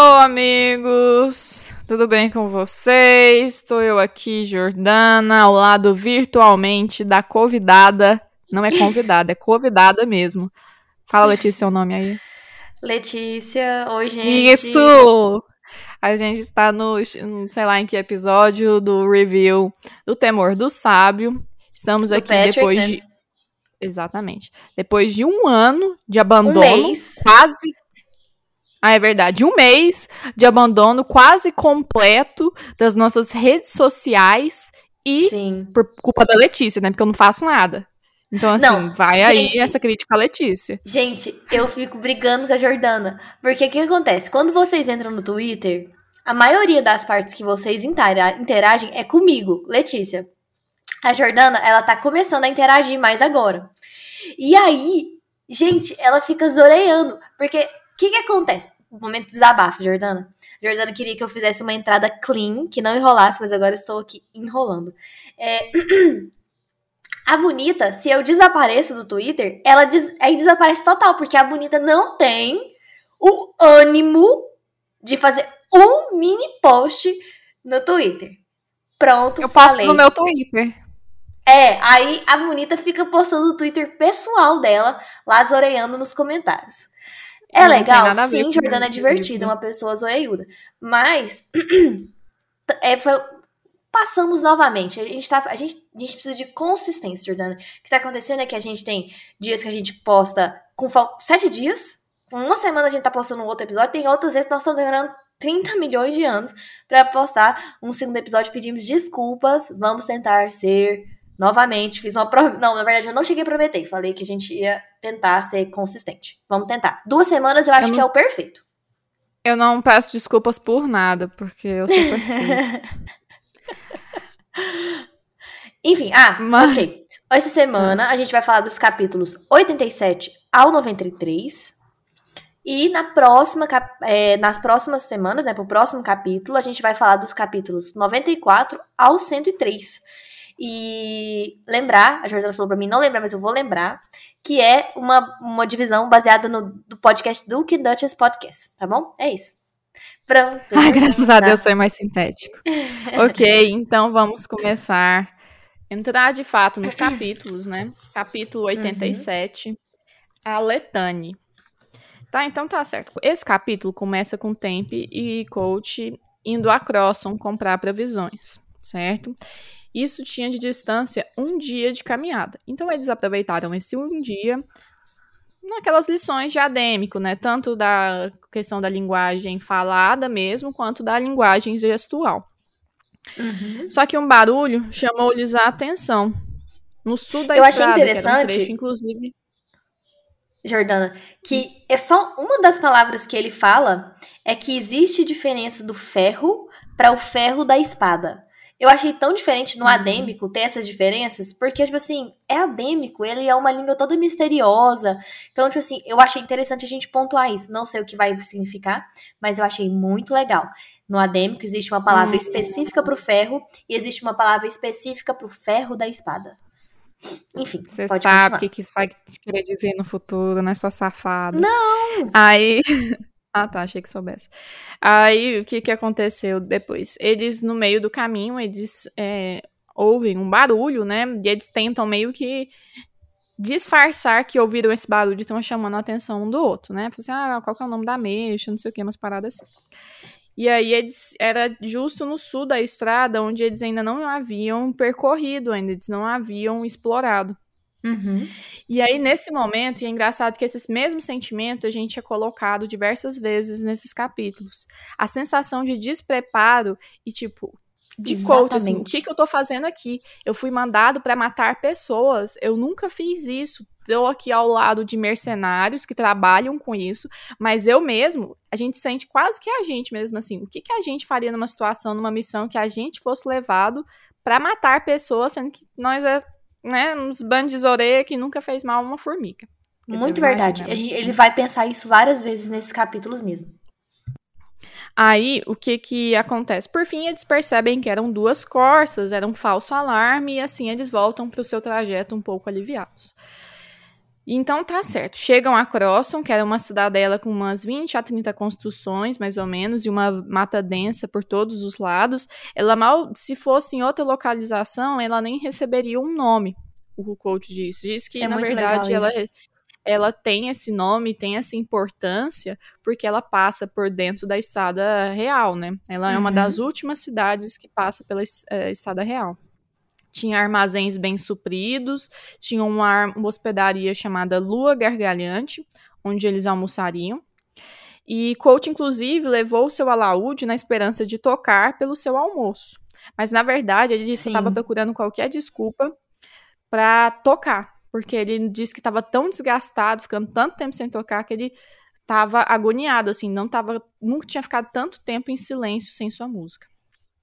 Olá, amigos! Tudo bem com vocês? Estou eu aqui, Jordana, ao lado virtualmente da convidada. Não é convidada, é convidada mesmo. Fala, Letícia, seu nome aí. Letícia, oi, gente. Isso! A gente está no, sei lá em que episódio do review do Temor do Sábio. Estamos Do aqui Patrick, depois né? de. Exatamente. Depois de um ano de abandono. Um mês. Quase. Ah, é verdade. Um mês de abandono quase completo das nossas redes sociais e Sim. por culpa da Letícia, né? Porque eu não faço nada. Então, assim, Não, vai gente. aí essa crítica à Letícia. Gente, eu fico brigando com a Jordana. Porque o que acontece? Quando vocês entram no Twitter, a maioria das partes que vocês intera- interagem é comigo, Letícia. A Jordana, ela tá começando a interagir mais agora. E aí, gente, ela fica zoreando. Porque o que, que acontece? Um momento de desabafo, Jordana. Jordana queria que eu fizesse uma entrada clean, que não enrolasse, mas agora estou aqui enrolando. É, A Bonita, se eu desapareço do Twitter, ela des- aí desaparece total, porque a Bonita não tem o ânimo de fazer um mini post no Twitter. Pronto, Eu falei. no meu Twitter. É, aí a Bonita fica postando no Twitter pessoal dela, lá zoreando nos comentários. É Não legal, sim, Jordana é o divertida, é uma pessoa zoreiuda. Mas é, foi- passamos novamente. A gente, tá, a, gente, a gente precisa de consistência, Jordana. O que tá acontecendo é que a gente tem dias que a gente posta com sete dias. Uma semana a gente tá postando um outro episódio. Tem outras vezes que nós estamos demorando 30 milhões de anos pra postar um segundo episódio. Pedimos desculpas. Vamos tentar ser novamente. Fiz uma promessa. Não, na verdade, eu não cheguei a prometer. Falei que a gente ia tentar ser consistente. Vamos tentar. Duas semanas eu acho Eu que não- é o perfeito. Eu não peço desculpas por nada, porque eu sou perfeita. Enfim, ah, Mas- ok. Essa semana a gente vai falar dos capítulos 87 ao 93. E na próxima, é, nas próximas semanas, né, pro próximo capítulo, a gente vai falar dos capítulos 94 ao 103. E lembrar, a Jordana falou pra mim não lembrar, mas eu vou lembrar, que é uma, uma divisão baseada no do podcast do Ken Duchess Podcast, tá bom? É isso. Pronto. Ai, graças a. Deus foi mais sintético. ok, então vamos começar. Entrar de fato nos capítulos, né? Capítulo 87, a Letane. Tá, então tá certo. Esse capítulo começa com Tempe e Coach indo a Crosson comprar provisões, certo? Isso tinha de distância um dia de caminhada. Então eles aproveitaram esse um dia naquelas lições de adêmico, né? Tanto da questão da linguagem falada mesmo, quanto da linguagem gestual. Uhum. Só que um barulho chamou-lhes a atenção. No sul da Eu achei estrada, que era um interessante- trecho, inclusive. Jordana, que é só uma das palavras que ele fala é que existe diferença do ferro para o ferro da espada. Eu achei tão diferente no Uhum. adêmico ter essas diferenças, porque, tipo assim, é adêmico, ele é uma língua toda misteriosa. Então, tipo assim, eu achei interessante a gente pontuar isso. Não sei o que vai significar, mas eu achei muito legal. No adêmico existe uma palavra Hum. específica para o ferro e existe uma palavra específica para o ferro da espada. Enfim, Você sabe o que, que isso vai querer dizer no futuro, né, sua safada? Não! Aí. ah, tá, achei que soubesse. Aí, o que, que aconteceu depois? Eles, no meio do caminho, eles é, ouvem um barulho, né? E eles tentam meio que disfarçar que ouviram esse barulho e estão chamando a atenção um do outro, né? Falam assim, ah, qual que é o nome da mexa, não sei o que, umas paradas assim. E aí eles era justo no sul da estrada, onde eles ainda não haviam percorrido, ainda eles não haviam explorado. Uhum. E aí, nesse momento, e é engraçado que esse mesmo sentimento a gente é colocado diversas vezes nesses capítulos. A sensação de despreparo e, tipo, de coach, assim, o que, que eu tô fazendo aqui? Eu fui mandado para matar pessoas, eu nunca fiz isso. Estou aqui ao lado de mercenários que trabalham com isso, mas eu mesmo, a gente sente quase que a gente mesmo, assim, o que, que a gente faria numa situação, numa missão que a gente fosse levado para matar pessoas, sendo que nós é né, uns bandos de orelha que nunca fez mal a uma formiga. Muito verdade. Imagina. Ele vai pensar isso várias vezes nesses capítulos mesmo. Aí, o que que acontece? Por fim, eles percebem que eram duas corças, era um falso alarme, e assim eles voltam para o seu trajeto um pouco aliviados. Então tá certo. Chegam a Crosson, que era uma cidadela com umas 20 a 30 construções, mais ou menos, e uma mata densa por todos os lados. Ela mal, se fosse em outra localização, ela nem receberia um nome. O coach diz. Diz que, é na verdade, ela, ela tem esse nome, tem essa importância, porque ela passa por dentro da estrada real, né? Ela uhum. é uma das uhum. últimas cidades que passa pela é, estrada real tinha armazéns bem supridos, tinha uma, uma hospedaria chamada Lua Gargalhante, onde eles almoçariam. E Coach, inclusive, levou o seu alaúde na esperança de tocar pelo seu almoço. Mas, na verdade, ele disse Sim. que estava procurando qualquer desculpa para tocar. Porque ele disse que estava tão desgastado, ficando tanto tempo sem tocar, que ele estava agoniado, assim, não tava, nunca tinha ficado tanto tempo em silêncio sem sua música.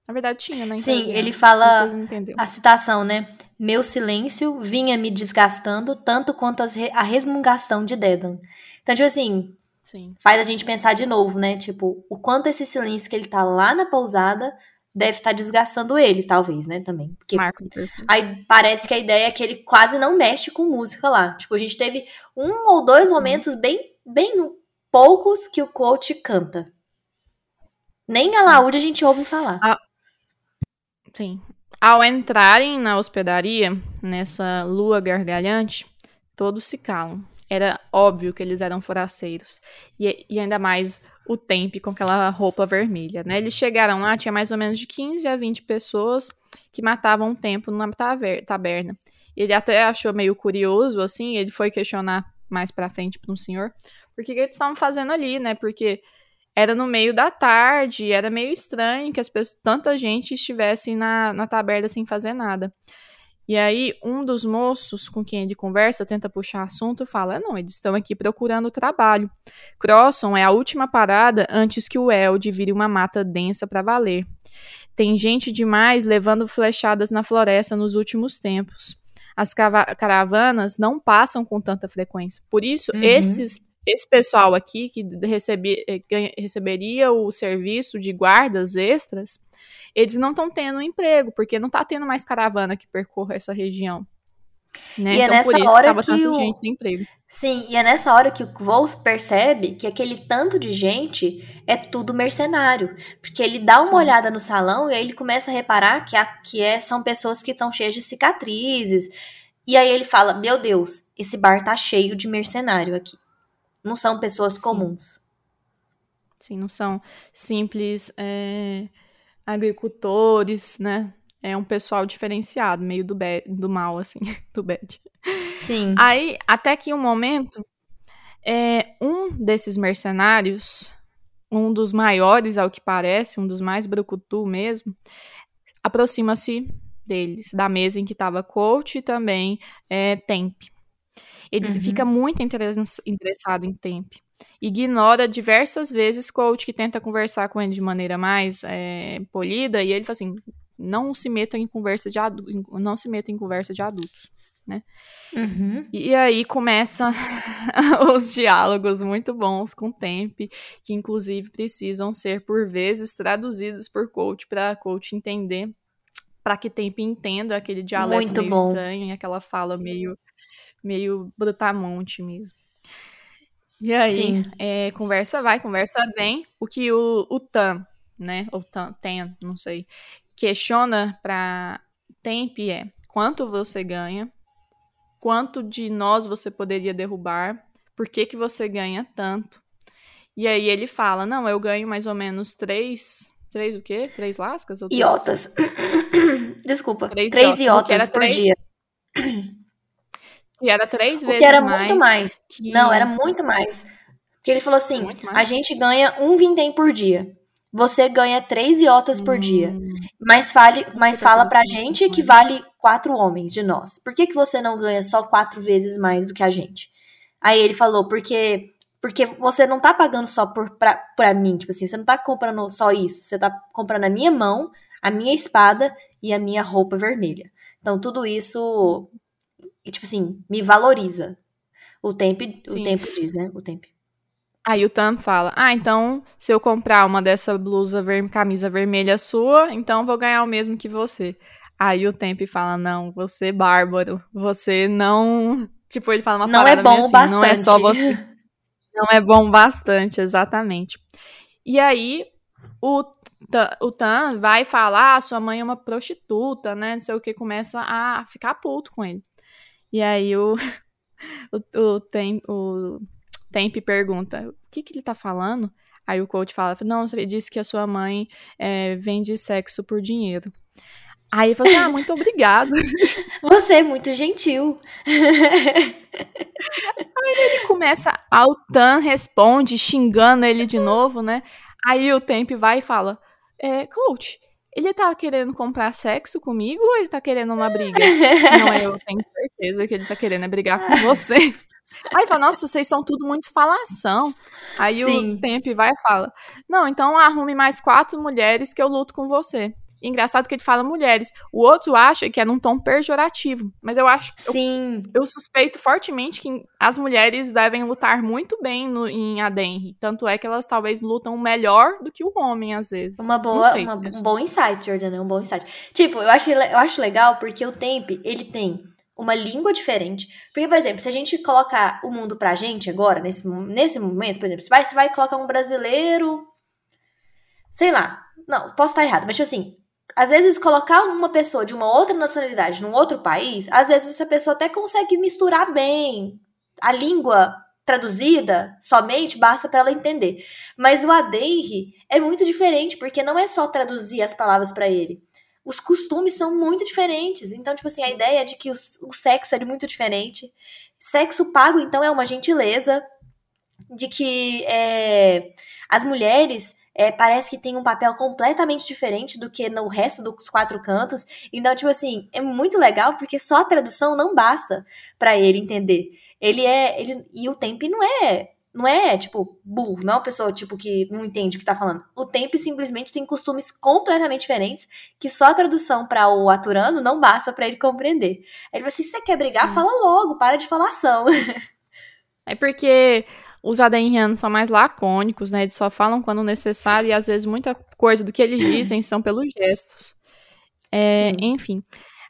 Na verdade, tinha, né? Sim, ele fala a citação, né? Meu silêncio vinha me desgastando tanto quanto a resmungação de Dedan. Então, tipo assim, Sim. faz a gente pensar de novo, né? Tipo, o quanto esse silêncio que ele tá lá na pousada deve estar tá desgastando ele, talvez, né? Também. Porque Marco. aí parece que a ideia é que ele quase não mexe com música lá. Tipo, a gente teve um ou dois momentos bem, bem poucos que o coach canta. Nem a Laúde a gente ouve falar. A, Sim. Ao entrarem na hospedaria, nessa lua gargalhante, todos se calam. Era óbvio que eles eram forasteiros. E, e ainda mais o tempo com aquela roupa vermelha, né? Eles chegaram lá, tinha mais ou menos de 15 a 20 pessoas que matavam o tempo na taberna. Ele até achou meio curioso, assim, ele foi questionar mais pra frente para um senhor, por que, que eles estavam fazendo ali, né? Porque era no meio da tarde, era meio estranho que as pessoas, tanta gente estivesse na, na taberna sem fazer nada. E aí, um dos moços com quem ele conversa tenta puxar assunto e fala: Não, eles estão aqui procurando trabalho. Crosson é a última parada antes que o Elde vire uma mata densa para valer. Tem gente demais levando flechadas na floresta nos últimos tempos. As caravanas não passam com tanta frequência. Por isso, uhum. esses esse pessoal aqui que recebi, eh, receberia o serviço de guardas extras, eles não estão tendo emprego, porque não está tendo mais caravana que percorra essa região. Né? E é então, é nessa isso, hora que o... gente sem emprego. Sim, e é nessa hora que o Wolf percebe que aquele tanto de gente é tudo mercenário. Porque ele dá uma Sim. olhada no salão e aí ele começa a reparar que, a, que é, são pessoas que estão cheias de cicatrizes. E aí ele fala: Meu Deus, esse bar tá cheio de mercenário aqui. Não são pessoas comuns. Sim, não são simples é, agricultores, né? É um pessoal diferenciado, meio do, bad, do mal, assim, do bad. Sim. Aí, até que um momento, é, um desses mercenários, um dos maiores, ao que parece, um dos mais brucutu mesmo, aproxima-se deles, da mesa em que estava coach e também é, Temp. Ele uhum. fica muito interessado em Temp. Ignora diversas vezes coach que tenta conversar com ele de maneira mais é, polida e ele fala assim: não se meta em conversa de não se meta em conversa de adultos, né? Uhum. E aí começa os diálogos muito bons com Temp, que inclusive precisam ser por vezes traduzidos por coach para coach entender, para que Temp entenda aquele dialeto muito meio bom. estranho e aquela fala meio meio brutamonte mesmo. E aí, é, conversa vai, conversa bem. O que o, o Tan, né? Ou Tan, Ten, não sei, questiona pra Temp é quanto você ganha, quanto de nós você poderia derrubar, por que, que você ganha tanto. E aí ele fala, não, eu ganho mais ou menos três. Três o quê? Três lascas? Ou três... Iotas. Desculpa. Três, três iotas, iotas por três... dia. E era três vezes mais. que era mais muito mais. Que... Não, era muito mais. Porque ele falou assim: a gente ganha um vintém por dia. Você ganha três iotas hum. por dia. Hum. Mas, fale, mas fala pra gente que vale quatro homens de nós. Por que, que você não ganha só quatro vezes mais do que a gente? Aí ele falou, porque porque você não tá pagando só por, pra, pra mim, tipo assim, você não tá comprando só isso, você tá comprando a minha mão, a minha espada e a minha roupa vermelha. Então, tudo isso e, tipo assim, me valoriza. O tempo, o tempo diz, né? O tempo. Aí o Tam fala: Ah, então se eu comprar uma dessa blusa, ver camisa vermelha sua, então vou ganhar o mesmo que você. Aí o Temp fala: Não, você é bárbaro. Você não. Tipo, ele fala uma não parada é bom assim, bastante. Não é só você. Não é bom bastante, exatamente. E aí o, o Tan vai falar: ah, sua mãe é uma prostituta, né? Não sei o que, começa a ficar puto com ele. E aí o, o, o, tem, o Temp pergunta: o que, que ele tá falando? Aí o coach fala: não, você disse que a sua mãe é, vende sexo por dinheiro. Aí ele falou assim, ah, muito obrigado. Você é muito gentil. Aí ele começa, o Tan responde, xingando ele de novo, né? Aí o Temp vai e fala, é, coach, ele tá querendo comprar sexo comigo ou ele tá querendo uma briga? Não, eu tenho certeza que ele tá querendo é brigar com você. Aí fala, nossa, vocês são tudo muito falação. Aí Sim. o Temp vai e fala, não, então arrume mais quatro mulheres que eu luto com você. Engraçado que ele fala mulheres. O outro acha que é num tom pejorativo. Mas eu acho. Sim. Eu, eu suspeito fortemente que as mulheres devem lutar muito bem no, em Adenri. Tanto é que elas talvez lutam melhor do que o homem, às vezes. Uma boa, sei, uma, um bom insight, Jordana. Um bom insight. Tipo, eu acho, eu acho legal porque o Temp, ele tem uma língua diferente. Porque, por exemplo, se a gente colocar o mundo pra gente agora, nesse, nesse momento, por exemplo, você vai, você vai colocar um brasileiro. Sei lá. Não, posso estar errado, mas tipo assim, às vezes colocar uma pessoa de uma outra nacionalidade num outro país, às vezes essa pessoa até consegue misturar bem a língua traduzida somente basta para ela entender. Mas o Adeire é muito diferente, porque não é só traduzir as palavras para ele. Os costumes são muito diferentes. Então, tipo assim, a ideia é de que o, o sexo é muito diferente. Sexo pago, então, é uma gentileza. De que é, as mulheres é, parece que tem um papel completamente diferente do que no resto dos quatro cantos. Então, tipo assim, é muito legal porque só a tradução não basta para ele entender. Ele é. Ele, e o Temp não é. Não é, tipo, burro, não é uma pessoa, tipo, que não entende o que tá falando. O Temp simplesmente tem costumes completamente diferentes que só a tradução para o aturano não basta para ele compreender. Aí ele fala assim: se você quer brigar, Sim. fala logo, para de falação. É porque os adenrianos são mais lacônicos, né? Eles só falam quando necessário e às vezes muita coisa do que eles dizem são pelos gestos. É, enfim.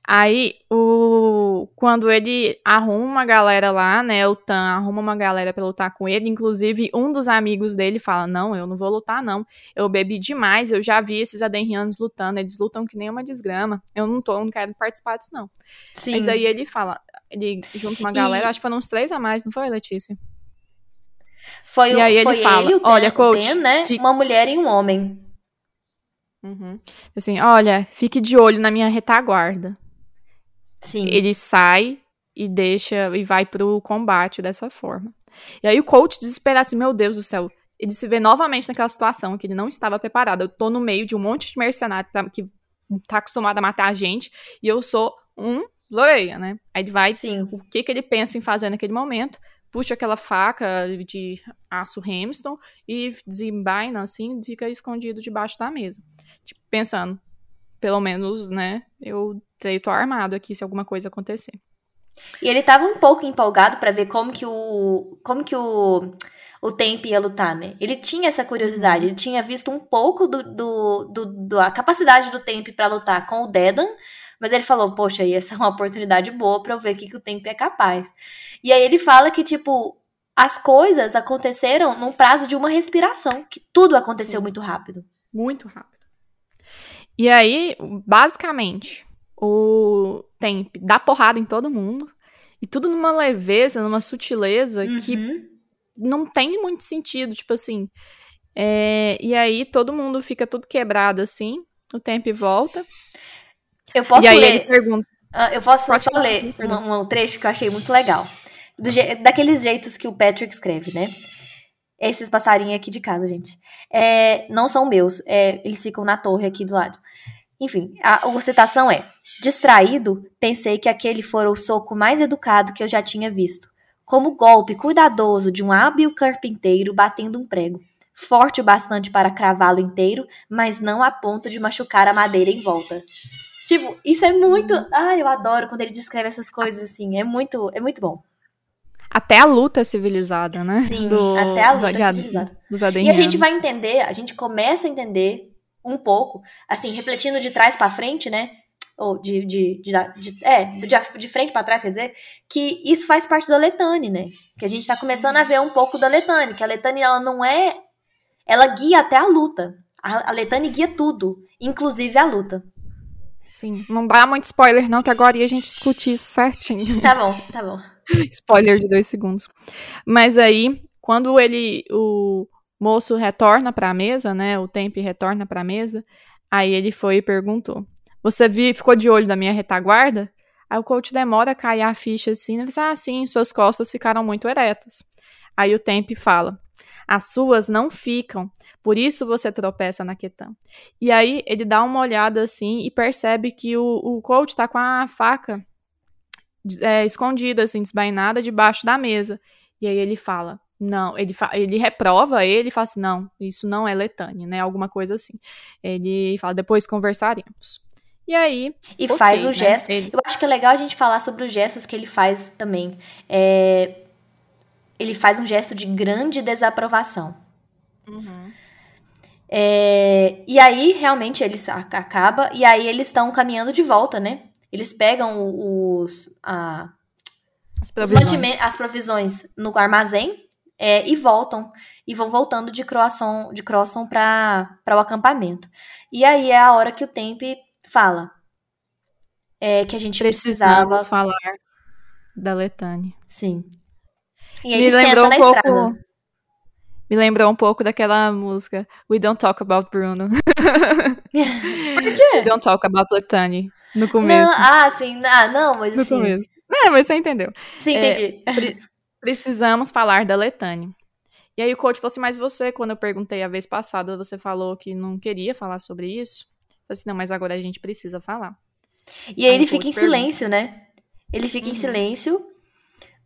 Aí, o, quando ele arruma uma galera lá, né? O Tan arruma uma galera pra lutar com ele. Inclusive, um dos amigos dele fala: Não, eu não vou lutar, não. Eu bebi demais, eu já vi esses adenrianos lutando. Eles lutam que nem uma desgrama. Eu não tô, não quero participar disso, não. Sim. Mas aí ele fala: Ele junta uma galera, e... acho que foram uns três a mais, não foi, Letícia? Foi, e aí foi ele, fala, ele o olha, Ten, coach, Ten, né? Fique... Uma mulher e um homem. Uhum. Assim, olha, fique de olho na minha retaguarda. Sim. Ele sai e deixa e vai pro combate dessa forma. E aí o coach desesperado assim, meu Deus do céu, ele se vê novamente naquela situação que ele não estava preparado. Eu tô no meio de um monte de mercenário que tá acostumado a matar a gente e eu sou um Zoreia, né? Aí ele vai, Sim. o que que ele pensa em fazer naquele momento? puxa aquela faca de aço Hamilton e desembaina assim, fica escondido debaixo da mesa. Tipo, pensando, pelo menos, né, eu tô armado aqui se alguma coisa acontecer. E ele tava um pouco empolgado para ver como que o como que o o Temp ia lutar, né? Ele tinha essa curiosidade, uhum. ele tinha visto um pouco do, do, do, do a capacidade do Temp para lutar com o Dedan, mas ele falou, poxa, aí essa é uma oportunidade boa para eu ver o que, que o tempo é capaz. E aí ele fala que, tipo, as coisas aconteceram num prazo de uma respiração, que tudo aconteceu Sim. muito rápido. Muito rápido. E aí, basicamente, o tempo dá porrada em todo mundo. E tudo numa leveza, numa sutileza uhum. que não tem muito sentido. Tipo assim. É, e aí todo mundo fica tudo quebrado assim. O tempo volta. Eu posso e aí ler. ele pergunta. Uh, eu posso só ler um, um, trecho que eu achei muito legal. Do je daqueles jeitos que o Patrick escreve, né? Esses passarinhos aqui de casa, gente. É, não são meus. É, eles ficam na torre aqui do lado. Enfim, a, a citação é: Distraído, pensei que aquele fora o soco mais educado que eu já tinha visto. Como golpe cuidadoso de um hábil carpinteiro batendo um prego. Forte o bastante para cravá-lo inteiro, mas não a ponto de machucar a madeira em volta. Tipo, isso é muito. Ai, eu adoro quando ele descreve essas coisas assim. É muito, é muito bom. Até a luta civilizada, né? Sim, do, até a luta do, civilizada. Dos e a gente vai entender, a gente começa a entender um pouco, assim, refletindo de trás para frente, né? Ou de, de, de, de é, de, de frente para trás, quer dizer, que isso faz parte da Letane, né? Que a gente tá começando a ver um pouco da Letane, que a Letane, ela não é. Ela guia até a luta. A, a Letane guia tudo, inclusive a luta. Sim, não dá muito spoiler, não, que agora a gente discutir isso certinho. Tá bom, tá bom. spoiler de dois segundos. Mas aí, quando ele. O moço retorna pra mesa, né? O Tempe retorna pra mesa. Aí ele foi e perguntou: Você vi, ficou de olho da minha retaguarda? Aí o coach demora a cair a ficha assim, né? Ah, sim, suas costas ficaram muito eretas. Aí o Tempe fala: as suas não ficam, por isso você tropeça na Ketan. E aí ele dá uma olhada assim e percebe que o, o coach tá com a faca é, escondida, assim, desbainada debaixo da mesa. E aí ele fala: não, ele, ele reprova ele e fala assim: não, isso não é letânia, né? Alguma coisa assim. Ele fala: depois conversaremos. E aí. E okay, faz o né? gesto. Ele... Eu acho que é legal a gente falar sobre os gestos que ele faz também. É, ele faz um gesto de grande desaprovação. Uhum. É, e aí, realmente, eles acaba e aí eles estão caminhando de volta, né? Eles pegam os, a, as, provisões. as provisões no armazém é, e voltam. E vão voltando de Croissant, de Croissant para o acampamento. E aí é a hora que o Tempe fala é, que a gente precisava Precisamos falar da Letânia. Sim. E ele Me lembrou um pouco. Estrada. Me lembrou um pouco daquela música We Don't Talk About Bruno. Por quê? We Don't Talk About Letani. No começo. Não, ah, sim. Ah, não, mas no assim... começo. É, mas você entendeu. Sim, entendi. É, pre precisamos falar da Letani. E aí o coach falou assim, mas você, quando eu perguntei a vez passada, você falou que não queria falar sobre isso. Eu falei assim, não, mas agora a gente precisa falar. E aí, aí ele fica em pergunta. silêncio, né? Ele fica uhum. em silêncio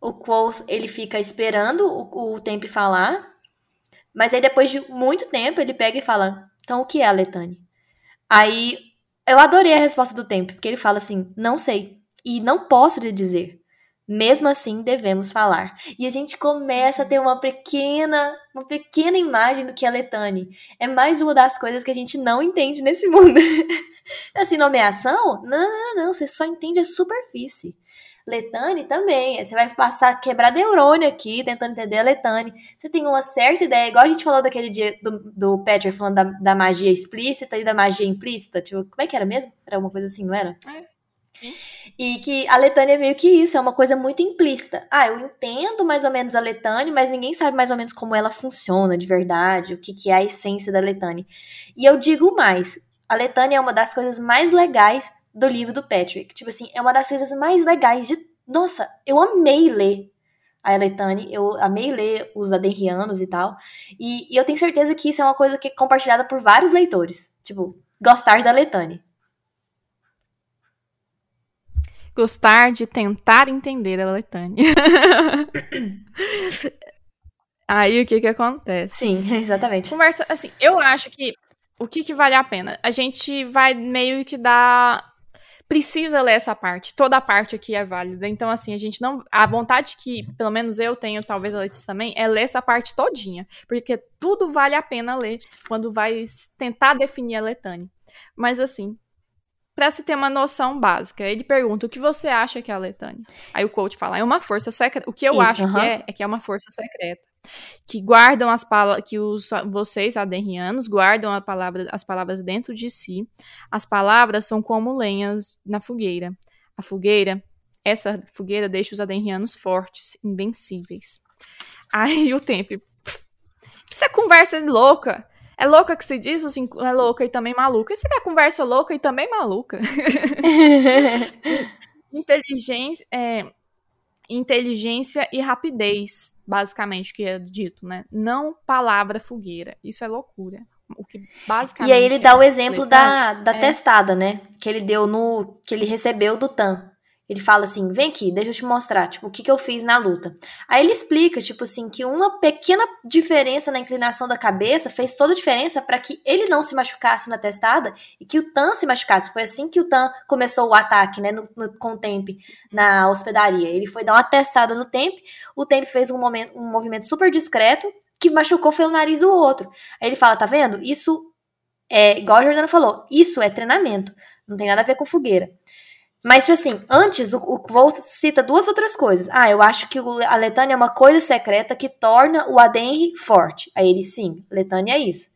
o Quoth, ele fica esperando o, o Tempe falar, mas aí depois de muito tempo ele pega e fala, então o que é a Letane? Aí eu adorei a resposta do Tempe, porque ele fala assim, não sei, e não posso lhe dizer. Mesmo assim, devemos falar. E a gente começa a ter uma pequena, uma pequena imagem do que é Letane. É mais uma das coisas que a gente não entende nesse mundo. assim, nomeação? Não, não, não, você só entende a superfície. Letane também. Você vai passar, quebrar neurônio aqui, tentando entender a Letane. Você tem uma certa ideia, igual a gente falou daquele dia do, do Patrick falando da, da magia explícita e da magia implícita. Tipo, como é que era mesmo? Era uma coisa assim, não era? É. E que a Letânia é meio que isso, é uma coisa muito implícita. Ah, eu entendo mais ou menos a Letânia, mas ninguém sabe mais ou menos como ela funciona de verdade, o que, que é a essência da Letânia. E eu digo mais, a Letânia é uma das coisas mais legais do livro do Patrick. Tipo assim, é uma das coisas mais legais de. Nossa, eu amei ler a Eletane, eu amei ler os Adenrianos e tal. E, e, eu tenho certeza que isso é uma coisa que é compartilhada por vários leitores. Tipo, gostar da Letane. Gostar de tentar entender a Letane. Aí o que que acontece? Sim, exatamente. Conversa, assim, eu acho que o que que vale a pena? A gente vai meio que dar precisa ler essa parte. Toda a parte aqui é válida. Então, assim, a gente não. A vontade que, pelo menos eu tenho, talvez a Letícia também, é ler essa parte todinha. Porque tudo vale a pena ler quando vai tentar definir a letânia. Mas, assim, para se ter uma noção básica. Ele pergunta: o que você acha que é a letânia? Aí o coach fala: é uma força secreta. O que eu Isso, acho que é, é que é uma força secreta. Que guardam as palavras, que os, vocês, adenrianos, guardam palavra, as palavras dentro de si. As palavras são como lenhas na fogueira. A fogueira, essa fogueira deixa os adenrianos fortes, invencíveis. Aí o tempo. Isso é conversa louca. É louca que se diz, assim, é louca e também maluca. Isso é conversa louca e também maluca. inteligência, é, inteligência e rapidez, basicamente, que é dito, né? Não palavra fogueira. Isso é loucura. O que basicamente. E aí ele dá o exemplo da, da é. testada, né? Que ele deu no. que ele recebeu do Tan. Ele fala assim: vem aqui, deixa eu te mostrar, tipo, o que, que eu fiz na luta. Aí ele explica, tipo assim, que uma pequena diferença na inclinação da cabeça fez toda a diferença para que ele não se machucasse na testada e que o Tan se machucasse. Foi assim que o Tan começou o ataque, né, no, no, com o Temp na hospedaria. Ele foi dar uma testada no Temp, o Temp fez um, momento, um movimento super discreto que machucou foi o nariz do outro. Aí ele fala: tá vendo? Isso é, igual a Jordana falou, isso é treinamento. Não tem nada a ver com fogueira. Mas, tipo assim, antes o, o cita duas outras coisas. Ah, eu acho que a Letânia é uma coisa secreta que torna o Adenri forte. Aí ele, sim, Letânia é isso.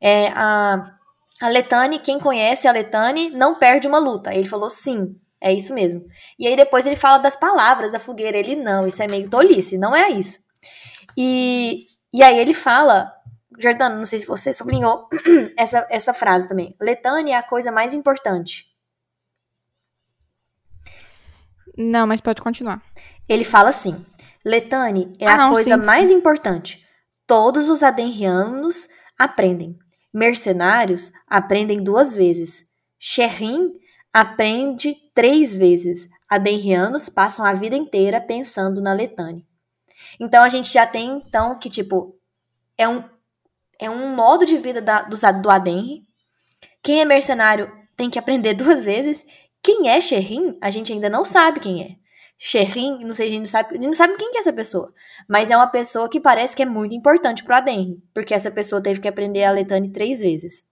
É, a, a Letane, quem conhece a Letane, não perde uma luta. Aí ele falou, sim, é isso mesmo. E aí depois ele fala das palavras da fogueira. Ele, não, isso é meio tolice, não é isso. E, e aí ele fala, Jordano, não sei se você sublinhou essa, essa frase também. Letânia é a coisa mais importante. Não, mas pode continuar. Ele fala assim: Letane é ah, a não, coisa sim, mais sim. importante. Todos os adenrianos aprendem. Mercenários aprendem duas vezes. Sherrin aprende três vezes. Adenrianos passam a vida inteira pensando na Letane. Então a gente já tem então que tipo é um é um modo de vida da, do, do Adenri. Quem é mercenário tem que aprender duas vezes quem é Sherrin, a gente ainda não sabe quem é. Sherrin, não sei, a gente não sabe, não sabe quem que é essa pessoa. Mas é uma pessoa que parece que é muito importante pro Adenri. Porque essa pessoa teve que aprender a Letane três vezes.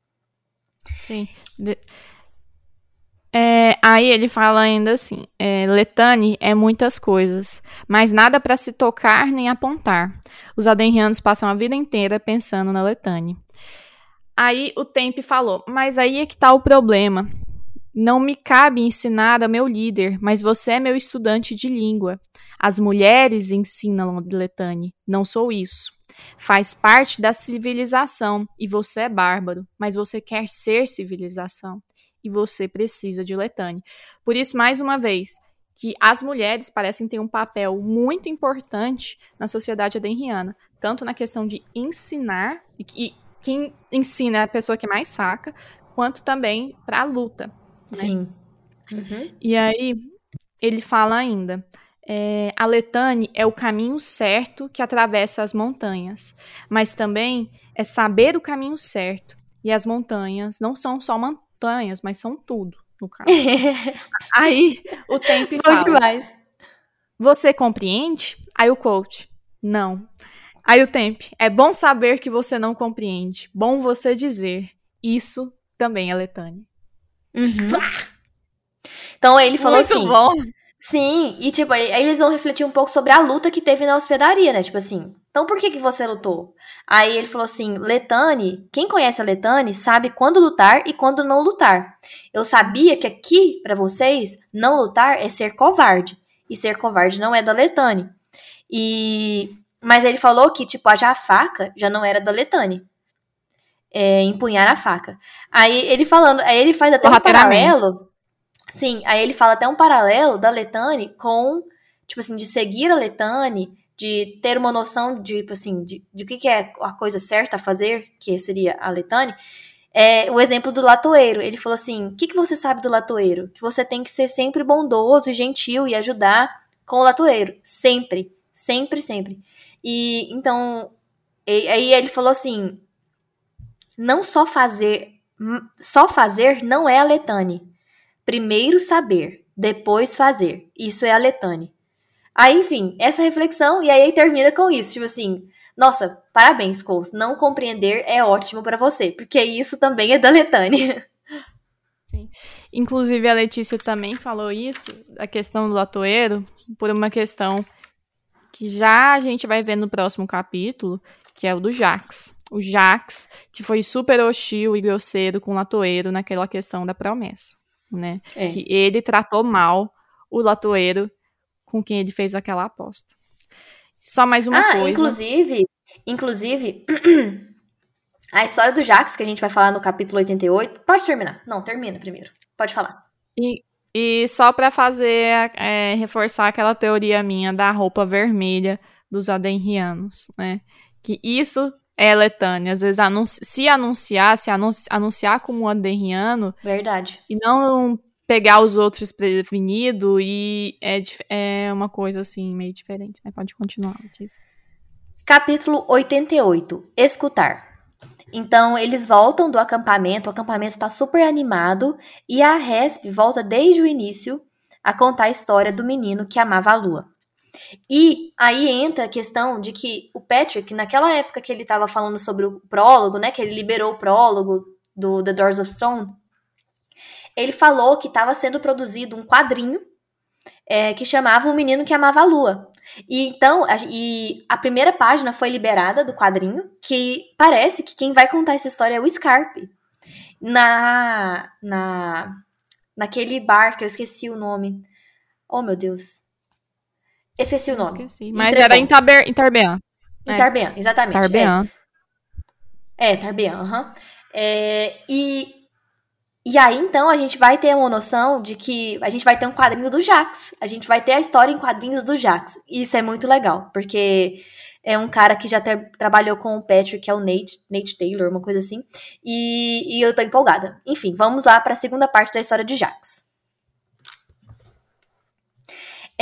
Sim. De... É, aí ele fala ainda assim: é, Letane é muitas coisas, mas nada para se tocar nem apontar. Os adenrianos passam a vida inteira pensando na Letane. Aí o Tempe falou: Mas aí é que tá o problema. Não me cabe ensinar a meu líder, mas você é meu estudante de língua. As mulheres ensinam Letane, não sou isso. Faz parte da civilização e você é bárbaro, mas você quer ser civilização e você precisa de Letane. Por isso, mais uma vez, que as mulheres parecem ter um papel muito importante na sociedade adenriana, tanto na questão de ensinar, e quem ensina é a pessoa que mais saca, quanto também para a luta. Né? Sim. Uhum. E aí, ele fala ainda. É, a Letane é o caminho certo que atravessa as montanhas, mas também é saber o caminho certo. E as montanhas não são só montanhas, mas são tudo, no caso. aí o tempo fala. Demais. Você compreende? Aí o coach, não. Aí o tempo, é bom saber que você não compreende. Bom você dizer. Isso também é Letane. Uhum. Então ele falou Muito assim. Bom. Sim, e tipo, aí, eles vão refletir um pouco sobre a luta que teve na hospedaria, né? Tipo assim, então por que que você lutou? Aí ele falou assim, Letane, quem conhece a Letane sabe quando lutar e quando não lutar. Eu sabia que aqui, para vocês, não lutar é ser covarde. E ser covarde não é da Letane. E... Mas ele falou que, tipo, a faca já não era da Letane é, empunhar a faca. Aí ele falando, aí ele faz até um paralelo. Sim, aí ele fala até um paralelo da Letane com, tipo assim, de seguir a Letane, de ter uma noção de, tipo assim, de, de o que, que é a coisa certa a fazer, que seria a Letane. É, o exemplo do latoeiro. Ele falou assim: o que, que você sabe do latoeiro? Que você tem que ser sempre bondoso e gentil e ajudar com o latoeiro. Sempre. Sempre, sempre. E então. E, aí ele falou assim: não só fazer, só fazer não é a letane. Primeiro saber, depois fazer. Isso é a letane. Aí, enfim, essa reflexão e aí termina com isso, tipo assim, nossa, parabéns, Cole. Não compreender é ótimo para você, porque isso também é da letane. Sim. Inclusive a Letícia também falou isso, a questão do latoeiro, por uma questão que já a gente vai ver no próximo capítulo, que é o do Jax o Jax, que foi super hostil e grosseiro com o Latoeiro naquela questão da promessa, né? É. Que ele tratou mal o Latoeiro com quem ele fez aquela aposta. Só mais uma ah, coisa. inclusive, inclusive, a história do Jax, que a gente vai falar no capítulo 88, pode terminar. Não, termina primeiro. Pode falar. E, e só para fazer, é, reforçar aquela teoria minha da roupa vermelha dos adenrianos, né? Que isso é, Letânia, às vezes se anunciar, se anunciar como um aderriano. Verdade. E não pegar os outros prevenido e é, é uma coisa assim meio diferente, né? Pode continuar, Letícia. Capítulo 88. Escutar. Então, eles voltam do acampamento, o acampamento está super animado e a Resp volta desde o início a contar a história do menino que amava a lua. E aí entra a questão de que o Patrick, naquela época que ele estava falando sobre o prólogo, né, que ele liberou o prólogo do The Doors of Stone, ele falou que estava sendo produzido um quadrinho é, que chamava O Menino que Amava a Lua. E então, a, e a primeira página foi liberada do quadrinho, que parece que quem vai contar essa história é o Scarpe. Na, na, naquele bar que eu esqueci o nome. Oh, meu Deus. Esqueci o nome. Esqueci. Mas era em, Taber, em Tarbean. Em é. Tarbean, exatamente. Tarbean. É, é Tarbean, aham. Uhum. É, e e aí, então, a gente vai ter uma noção de que a gente vai ter um quadrinho do Jax. A gente vai ter a história em quadrinhos do Jax. E isso é muito legal, porque é um cara que já ter, trabalhou com o Patrick, que é o Nate, Nate Taylor, uma coisa assim. E, e eu tô empolgada. Enfim, vamos lá para a segunda parte da história de Jax.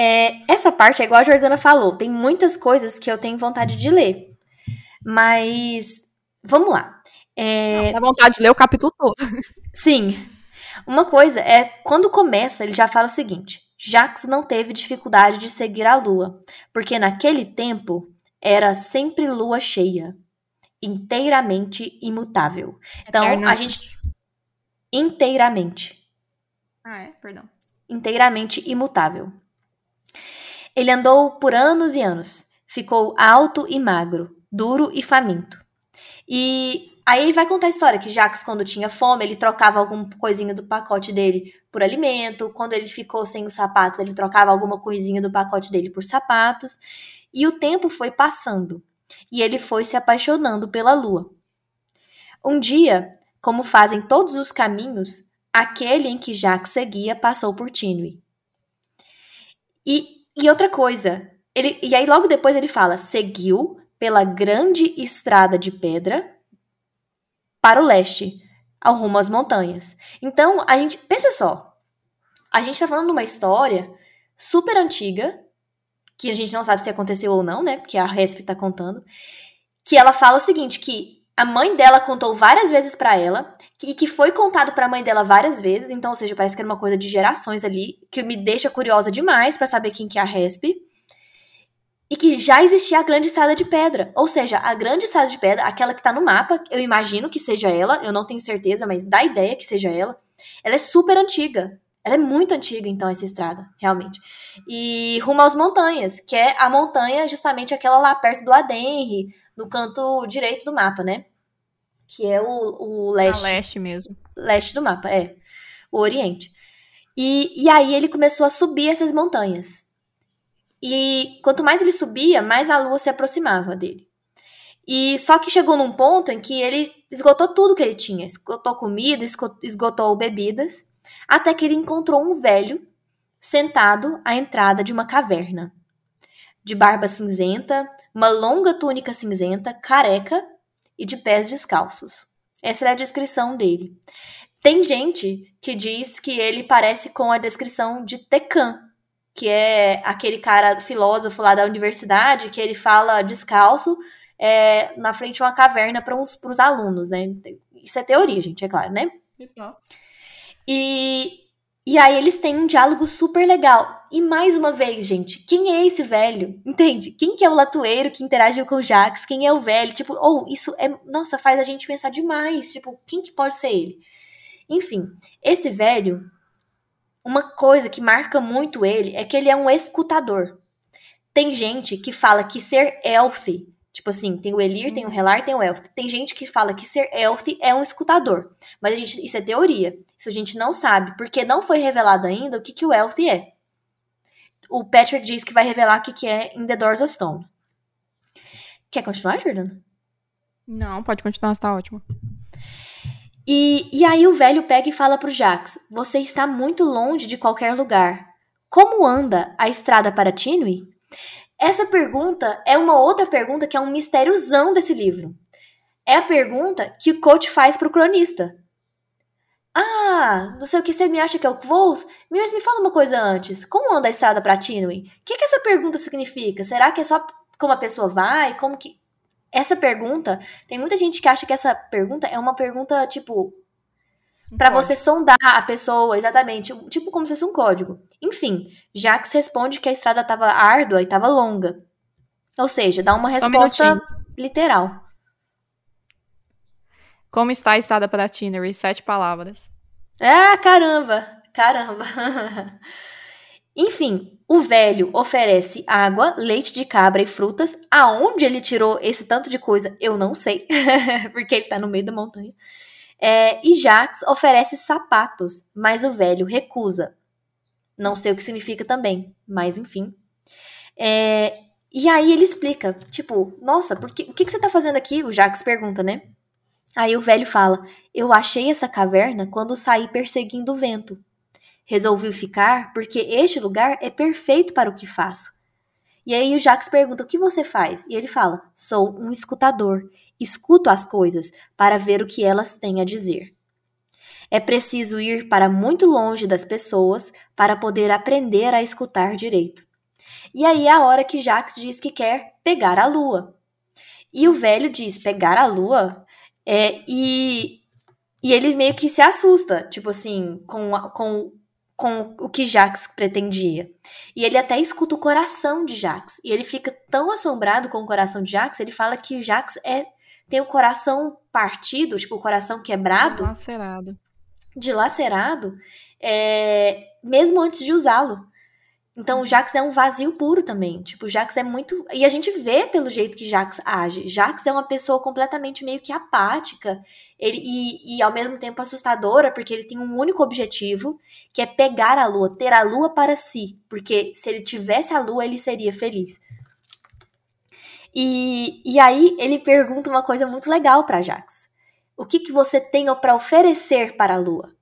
É, essa parte é igual a Jordana falou, tem muitas coisas que eu tenho vontade de ler. Mas vamos lá. É... Dá vontade de ler o capítulo todo. Sim. Uma coisa é, quando começa, ele já fala o seguinte: Jax não teve dificuldade de seguir a lua, porque naquele tempo era sempre lua cheia, inteiramente imutável. Então, a gente. Inteiramente. Ah, é? Perdão. Inteiramente imutável. Ele andou por anos e anos. Ficou alto e magro, duro e faminto. E Aí ele vai contar a história que Jax, quando tinha fome, ele trocava alguma coisinha do pacote dele por alimento. Quando ele ficou sem os sapatos, ele trocava alguma coisinha do pacote dele por sapatos. E o tempo foi passando. E ele foi se apaixonando pela lua. Um dia, como fazem todos os caminhos, aquele em que Jax seguia passou por Tinui. E, e outra coisa, ele, e aí logo depois ele fala: seguiu pela grande estrada de pedra para o leste, ao rumo às montanhas. Então, a gente. Pensa só. A gente tá falando de uma história super antiga, que a gente não sabe se aconteceu ou não, né? Porque a Resp tá contando. Que ela fala o seguinte: que a mãe dela contou várias vezes para ela, e que foi contado para a mãe dela várias vezes, então, ou seja, parece que era uma coisa de gerações ali, que me deixa curiosa demais para saber quem que é a Resp e que já existia a Grande Estrada de Pedra. Ou seja, a Grande Estrada de Pedra, aquela que tá no mapa, eu imagino que seja ela, eu não tenho certeza, mas dá ideia que seja ela. Ela é super antiga. Ela é muito antiga, então, essa estrada, realmente. E rumo às montanhas, que é a montanha, justamente aquela lá perto do Adenri, no canto direito do mapa, né? Que é o, o leste. A leste mesmo. Leste do mapa, é. O Oriente. E, e aí ele começou a subir essas montanhas. E quanto mais ele subia, mais a lua se aproximava dele. E só que chegou num ponto em que ele esgotou tudo que ele tinha, esgotou comida, esgotou bebidas, até que ele encontrou um velho sentado à entrada de uma caverna. De barba cinzenta, uma longa túnica cinzenta, careca e de pés descalços. Essa é a descrição dele. Tem gente que diz que ele parece com a descrição de Tecan, que é aquele cara filósofo lá da universidade, que ele fala descalço é, na frente de uma caverna para os alunos, né? Isso é teoria, gente, é claro, né? E, e aí eles têm um diálogo super legal. E mais uma vez, gente, quem é esse velho? Entende? Quem que é o latueiro que interagiu com o Jax? Quem é o velho? Tipo, ou oh, isso é, nossa, faz a gente pensar demais, tipo, quem que pode ser ele? Enfim, esse velho, uma coisa que marca muito ele é que ele é um escutador. Tem gente que fala que ser elf, tipo assim, tem o Elir, tem o Relar, tem o elf. Tem gente que fala que ser elf é um escutador. Mas a gente, isso é teoria. Isso a gente não sabe, porque não foi revelado ainda o que, que o elf é. O Patrick diz que vai revelar o que, que é em The Doors of Stone. Quer continuar, Jordana? Não, pode continuar, está ótimo. E, e aí o velho pega e fala pro Jax: Você está muito longe de qualquer lugar. Como anda a estrada para Tinui? Essa pergunta é uma outra pergunta que é um mistériozão desse livro. É a pergunta que o coach faz pro cronista. Ah, não sei o que você me acha que é o Kvothe? Mas me fala uma coisa antes. Como anda a estrada pra Tinway? O que, que essa pergunta significa? Será que é só como a pessoa vai? Como que. Essa pergunta. Tem muita gente que acha que essa pergunta é uma pergunta, tipo. Pra você sondar a pessoa, exatamente. Tipo como se fosse um código. Enfim, Jax responde que a estrada tava árdua e tava longa. Ou seja, dá uma Só um resposta minutinho. literal. Como está a estrada para Tinnery? Sete palavras. Ah, caramba! Caramba! Enfim, o velho oferece água, leite de cabra e frutas. Aonde ele tirou esse tanto de coisa, eu não sei, porque ele tá no meio da montanha. É, e Jax oferece sapatos, mas o velho recusa. Não sei o que significa também, mas enfim. É, e aí ele explica, tipo, nossa, por que, o que, que você tá fazendo aqui? O Jax pergunta, né? Aí o velho fala: Eu achei essa caverna quando saí perseguindo o vento. Resolvi ficar porque este lugar é perfeito para o que faço. E aí o Jax pergunta: O que você faz? E ele fala: Sou um escutador. Escuto as coisas para ver o que elas têm a dizer. É preciso ir para muito longe das pessoas para poder aprender a escutar direito. E aí é a hora que Jax diz que quer pegar a lua. E o velho diz: Pegar a lua? É, e, e ele meio que se assusta, tipo assim, com, com, com o que Jax pretendia. E ele até escuta o coração de Jax. E ele fica tão assombrado com o coração de Jax, ele fala que Jax é, tem o coração partido, tipo, o coração quebrado, Lacerado. dilacerado, é, mesmo antes de usá-lo. Então o Jax é um vazio puro também. Tipo, o Jax é muito. E a gente vê pelo jeito que Jax age. Jax é uma pessoa completamente meio que apática. Ele, e, e ao mesmo tempo assustadora, porque ele tem um único objetivo, que é pegar a lua, ter a lua para si. Porque se ele tivesse a lua, ele seria feliz. E, e aí ele pergunta uma coisa muito legal para Jax. O que, que você tem para oferecer para a lua?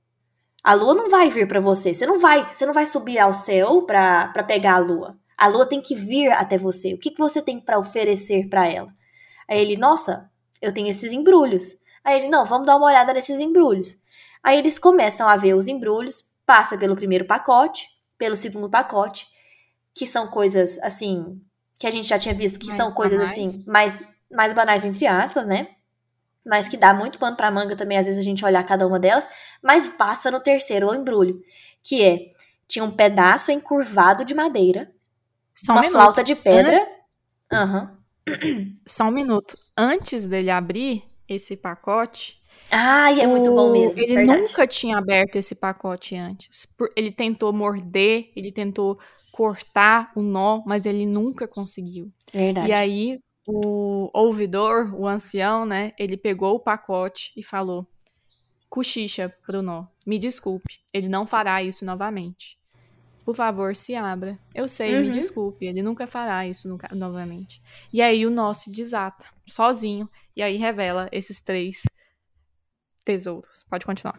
A lua não vai vir para você. Você não vai, você não vai subir ao céu para pegar a lua. A lua tem que vir até você. O que, que você tem para oferecer para ela? Aí ele, nossa, eu tenho esses embrulhos. Aí ele, não, vamos dar uma olhada nesses embrulhos. Aí eles começam a ver os embrulhos, passa pelo primeiro pacote, pelo segundo pacote, que são coisas assim que a gente já tinha visto que Mais são coisas banais. assim mais mais banais entre aspas, né? Mas que dá muito pano pra manga também, às vezes a gente olhar cada uma delas, mas passa no terceiro embrulho, que é tinha um pedaço encurvado de madeira, Só um uma minuto. flauta de pedra. Aham. Só um minuto. Antes dele abrir esse pacote. Ai, é muito bom o- mesmo. Ele verdade. nunca tinha aberto esse pacote antes. Ele tentou morder, ele tentou cortar o nó, mas ele nunca conseguiu. Verdade. E aí, o ouvidor, o ancião, né? Ele pegou o pacote e falou: Cochicha pro nó. Me desculpe, ele não fará isso novamente. Por favor, se abra. Eu sei, me Uhum. desculpe, ele nunca fará isso nunca- novamente. E aí o nó se desata, sozinho, e aí revela esses três tesouros. Pode continuar.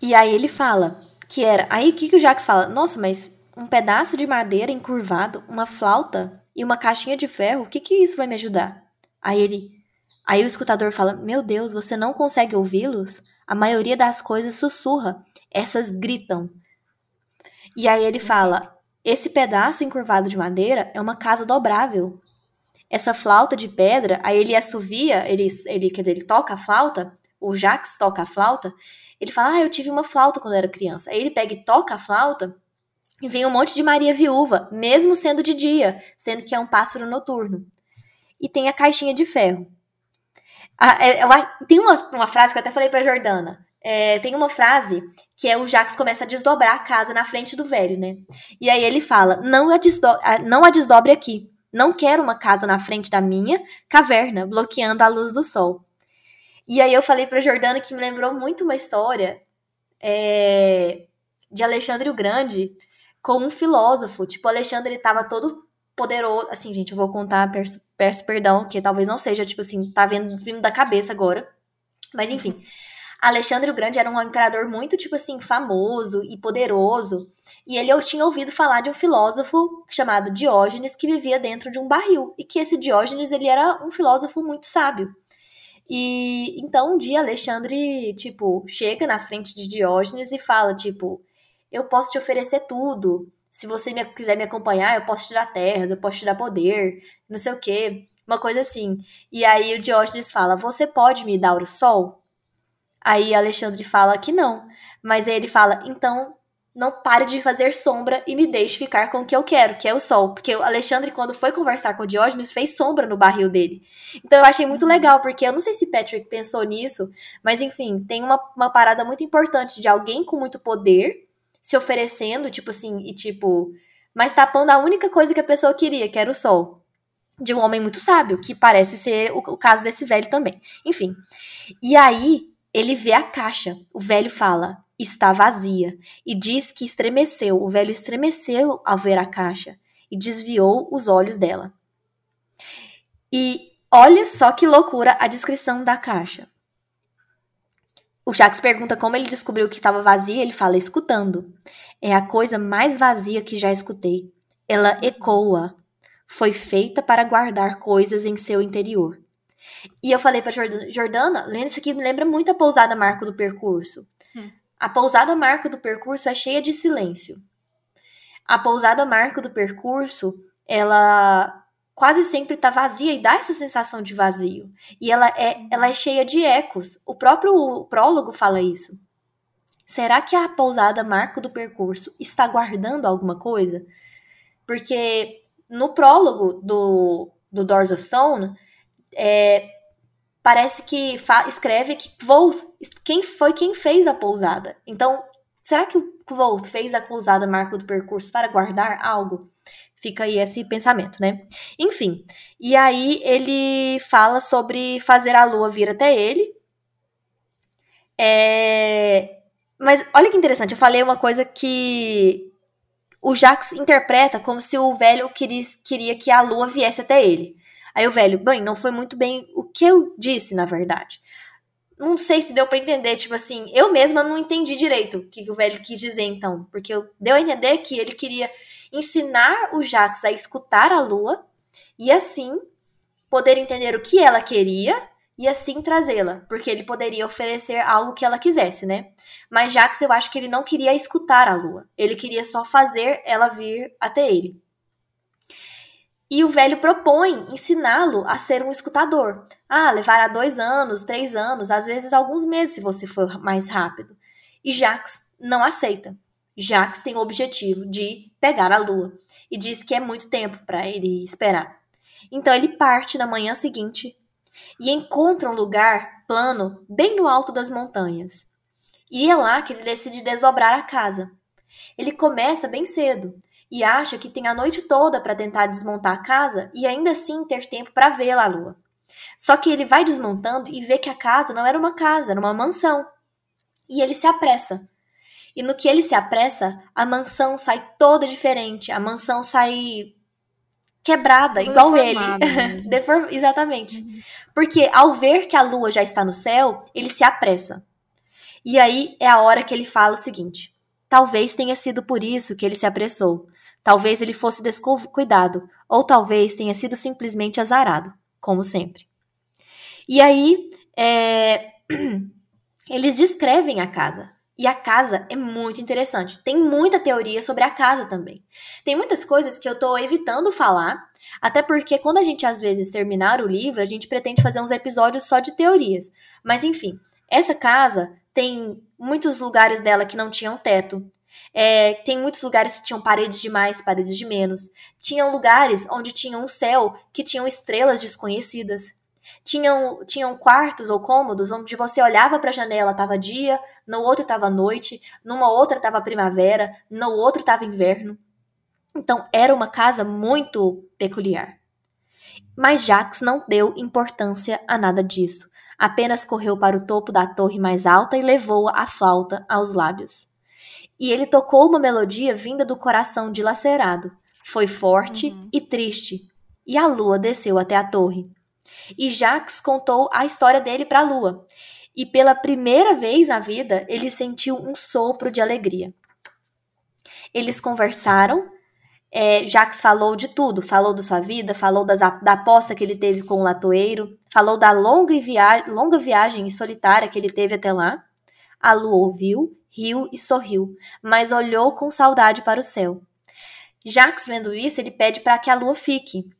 E aí ele fala que era. Aí o que, que o Jax fala? Nossa, mas um pedaço de madeira encurvado, uma flauta e uma caixinha de ferro, o que, que isso vai me ajudar? Aí ele. Aí o escutador fala: Meu Deus, você não consegue ouvi-los? A maioria das coisas sussurra, essas gritam. E aí ele fala: Esse pedaço encurvado de madeira é uma casa dobrável. Essa flauta de pedra, aí ele assovia, ele, ele quer dizer, ele toca a flauta, o Jax toca a flauta, ele fala, ah, eu tive uma flauta quando eu era criança. Aí ele pega e toca a flauta e vem um monte de Maria viúva, mesmo sendo de dia, sendo que é um pássaro noturno. E tem a caixinha de ferro. É, tem uma, uma frase que eu até falei pra Jordana. É, tem uma frase que é o Jax começa a desdobrar a casa na frente do velho, né? E aí ele fala: não a, desdo não a desdobre aqui. Não quero uma casa na frente da minha caverna, bloqueando a luz do sol. E aí eu falei pra Jordana que me lembrou muito uma história é, de Alexandre o Grande com um filósofo. Tipo, Alexandre ele tava todo poderoso. Assim, gente, eu vou contar, peço, peço perdão, que talvez não seja, tipo assim, tá vendo, vindo da cabeça agora. Mas enfim. Alexandre o Grande era um imperador muito, tipo assim, famoso e poderoso. E ele eu tinha ouvido falar de um filósofo chamado Diógenes que vivia dentro de um barril. E que esse Diógenes ele era um filósofo muito sábio. E então um dia Alexandre, tipo, chega na frente de Diógenes e fala, tipo, eu posso te oferecer tudo. Se você me, quiser me acompanhar, eu posso te dar terras, eu posso te dar poder, não sei o quê. Uma coisa assim. E aí o Diógenes fala: Você pode me dar o sol? Aí Alexandre fala que não. Mas aí ele fala: Então não pare de fazer sombra e me deixe ficar com o que eu quero, que é o sol. Porque o Alexandre, quando foi conversar com o Diógenes, fez sombra no barril dele. Então eu achei muito legal, porque eu não sei se Patrick pensou nisso, mas enfim, tem uma, uma parada muito importante de alguém com muito poder se oferecendo, tipo assim, e tipo, mas tapando a única coisa que a pessoa queria, que era o sol. De um homem muito sábio, que parece ser o, o caso desse velho também. Enfim. E aí, ele vê a caixa. O velho fala: está vazia, e diz que estremeceu. O velho estremeceu ao ver a caixa e desviou os olhos dela. E olha só que loucura a descrição da caixa. O Jacques pergunta como ele descobriu que estava vazia, ele fala escutando. É a coisa mais vazia que já escutei. Ela ecoa. Foi feita para guardar coisas em seu interior. E eu falei para Jordana, lendo isso aqui me lembra muito a pousada Marco do Percurso. A pousada marco do percurso é cheia de silêncio. A pousada marco do percurso, ela quase sempre está vazia e dá essa sensação de vazio. E ela é, ela é cheia de ecos. O próprio prólogo fala isso. Será que a pousada marco do percurso está guardando alguma coisa? Porque no prólogo do, do Doors of Stone, é, parece que escreve que Wolf, quem foi quem fez a pousada. Então, será que o Wolf fez a pousada marco do percurso para guardar algo? Fica aí esse pensamento, né? Enfim, e aí ele fala sobre fazer a lua vir até ele. É... Mas olha que interessante, eu falei uma coisa que o Jax interpreta como se o velho queria que a lua viesse até ele. Aí o velho, bem, não foi muito bem o que eu disse, na verdade. Não sei se deu para entender, tipo assim, eu mesma não entendi direito o que, o velho quis dizer então, porque eu, deu a entender que ele queria ensinar o Jax a escutar a lua e assim poder entender o que ela queria e assim trazê-la, porque ele poderia oferecer algo que ela quisesse, né? Mas Jax eu acho que ele não queria escutar a lua, ele queria só fazer ela vir até ele. E o velho propõe ensiná-lo a ser um escutador. Ah, levará dois anos, três anos, às vezes alguns meses se você for mais rápido. E Jacques não aceita. Jacques tem o objetivo de pegar a lua e diz que é muito tempo para ele esperar. Então ele parte na manhã seguinte e encontra um lugar plano bem no alto das montanhas. E é lá que ele decide desdobrar a casa. Ele começa bem cedo e acha que tem a noite toda para tentar desmontar a casa e ainda assim ter tempo para vê-la a lua. Só que ele vai desmontando e vê que a casa não era uma casa, era uma mansão. E ele se apressa. E no que ele se apressa, a mansão sai toda diferente. A mansão sai quebrada, igual ele. Deform... Exatamente. Uhum. Porque ao ver que a lua já está no céu, ele se apressa. E aí é a hora que ele fala o seguinte: talvez tenha sido por isso que ele se apressou. Talvez ele fosse descuidado, ou talvez tenha sido simplesmente azarado, como sempre. E aí, é... eles descrevem a casa. E a casa é muito interessante. Tem muita teoria sobre a casa também. Tem muitas coisas que eu tô evitando falar, até porque quando a gente às vezes terminar o livro, a gente pretende fazer uns episódios só de teorias. Mas enfim, essa casa tem muitos lugares dela que não tinham teto. É, tem muitos lugares que tinham paredes de mais, paredes de menos. Tinham lugares onde tinha um céu que tinham estrelas desconhecidas. Tinham, tinham quartos ou cômodos onde você olhava para a janela, estava dia, no outro estava noite, numa outra estava primavera, no outro estava inverno. Então era uma casa muito peculiar. Mas Jacques não deu importância a nada disso. Apenas correu para o topo da torre mais alta e levou a flauta aos lábios e ele tocou uma melodia vinda do coração dilacerado. Foi forte uhum. e triste. E a lua desceu até a torre. E Jacques contou a história dele para a lua. E pela primeira vez na vida, ele sentiu um sopro de alegria. Eles conversaram É, Jax falou de tudo, falou da sua vida, falou das, da aposta que ele teve com o latoeiro, falou da longa, via longa viagem solitária que ele teve até lá. A Lu ouviu, riu e sorriu, mas olhou com saudade para o céu. Jax, vendo isso, ele pede para que a lua fique.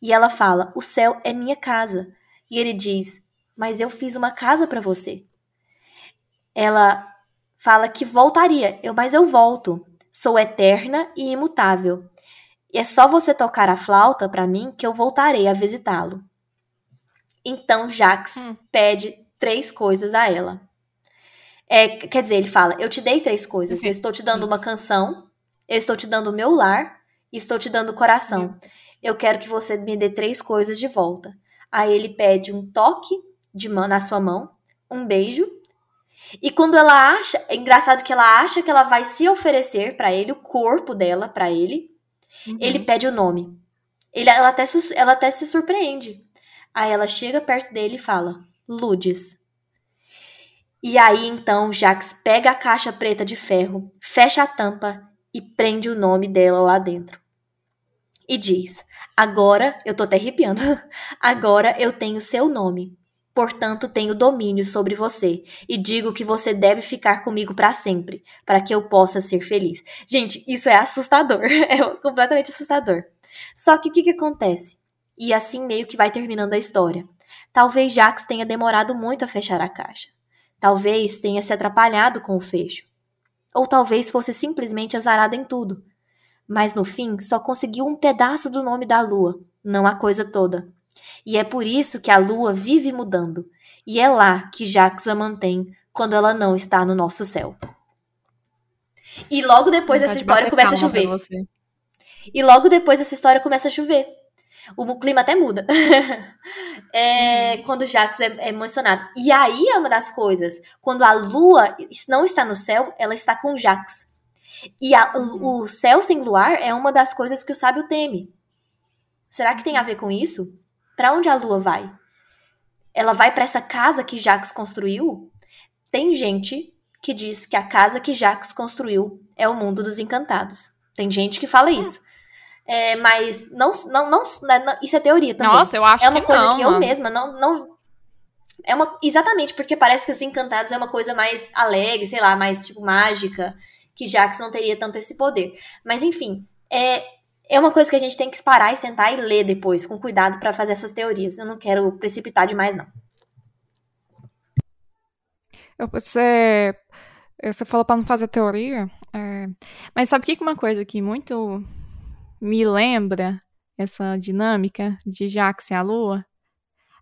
E ela fala: O céu é minha casa. E ele diz: Mas eu fiz uma casa para você. Ela fala que voltaria, eu, mas eu volto. Sou eterna e imutável. E é só você tocar a flauta para mim que eu voltarei a visitá-lo. Então Jax hum. pede três coisas a ela. É, quer dizer, ele fala: Eu te dei três coisas. Eu estou te dando uma canção, eu estou te dando o meu lar e estou te dando o coração. Eu quero que você me dê três coisas de volta. Aí ele pede um toque de mão na sua mão, um beijo e quando ela acha, é engraçado que ela acha que ela vai se oferecer para ele, o corpo dela para ele, uhum. ele pede o nome. Ele, ela, até, ela até se surpreende. Aí ela chega perto dele e fala: Ludes. E aí então Jax pega a caixa preta de ferro, fecha a tampa e prende o nome dela lá dentro. E diz: Agora, eu tô até arrepiando. Agora eu tenho seu nome. Portanto, tenho domínio sobre você e digo que você deve ficar comigo para sempre, para que eu possa ser feliz. Gente, isso é assustador, é completamente assustador. Só que o que, que acontece? E assim meio que vai terminando a história. Talvez Jax tenha demorado muito a fechar a caixa. Talvez tenha se atrapalhado com o fecho. Ou talvez fosse simplesmente azarado em tudo. Mas no fim, só conseguiu um pedaço do nome da lua, não a coisa toda. E é por isso que a lua vive mudando. E é lá que Jax a mantém quando ela não está no nosso céu. E logo depois dessa história começa a chover. E logo depois dessa história começa a chover. O clima até muda. é, uhum. Quando Jax é, é mencionado. E aí é uma das coisas. Quando a lua não está no céu, ela está com Jax. E a, uhum. o céu sem luar é uma das coisas que o sábio teme. Será que tem a ver com isso? Para onde a lua vai? Ela vai para essa casa que Jacques construiu? Tem gente que diz que a casa que Jacques construiu é o mundo dos encantados. Tem gente que fala isso. É, mas não, não, não, né, não, isso é teoria também. Nossa, eu acho que É uma que coisa não, que eu mesma não, não é uma exatamente porque parece que os encantados é uma coisa mais alegre, sei lá, mais tipo mágica, que Jax não teria tanto esse poder. Mas enfim, é é uma coisa que a gente tem que parar e sentar e ler depois, com cuidado, para fazer essas teorias. Eu não quero precipitar demais, não. Você, você falou para não fazer teoria, é, mas sabe o que uma coisa que muito me lembra essa dinâmica de Jax e a Lua?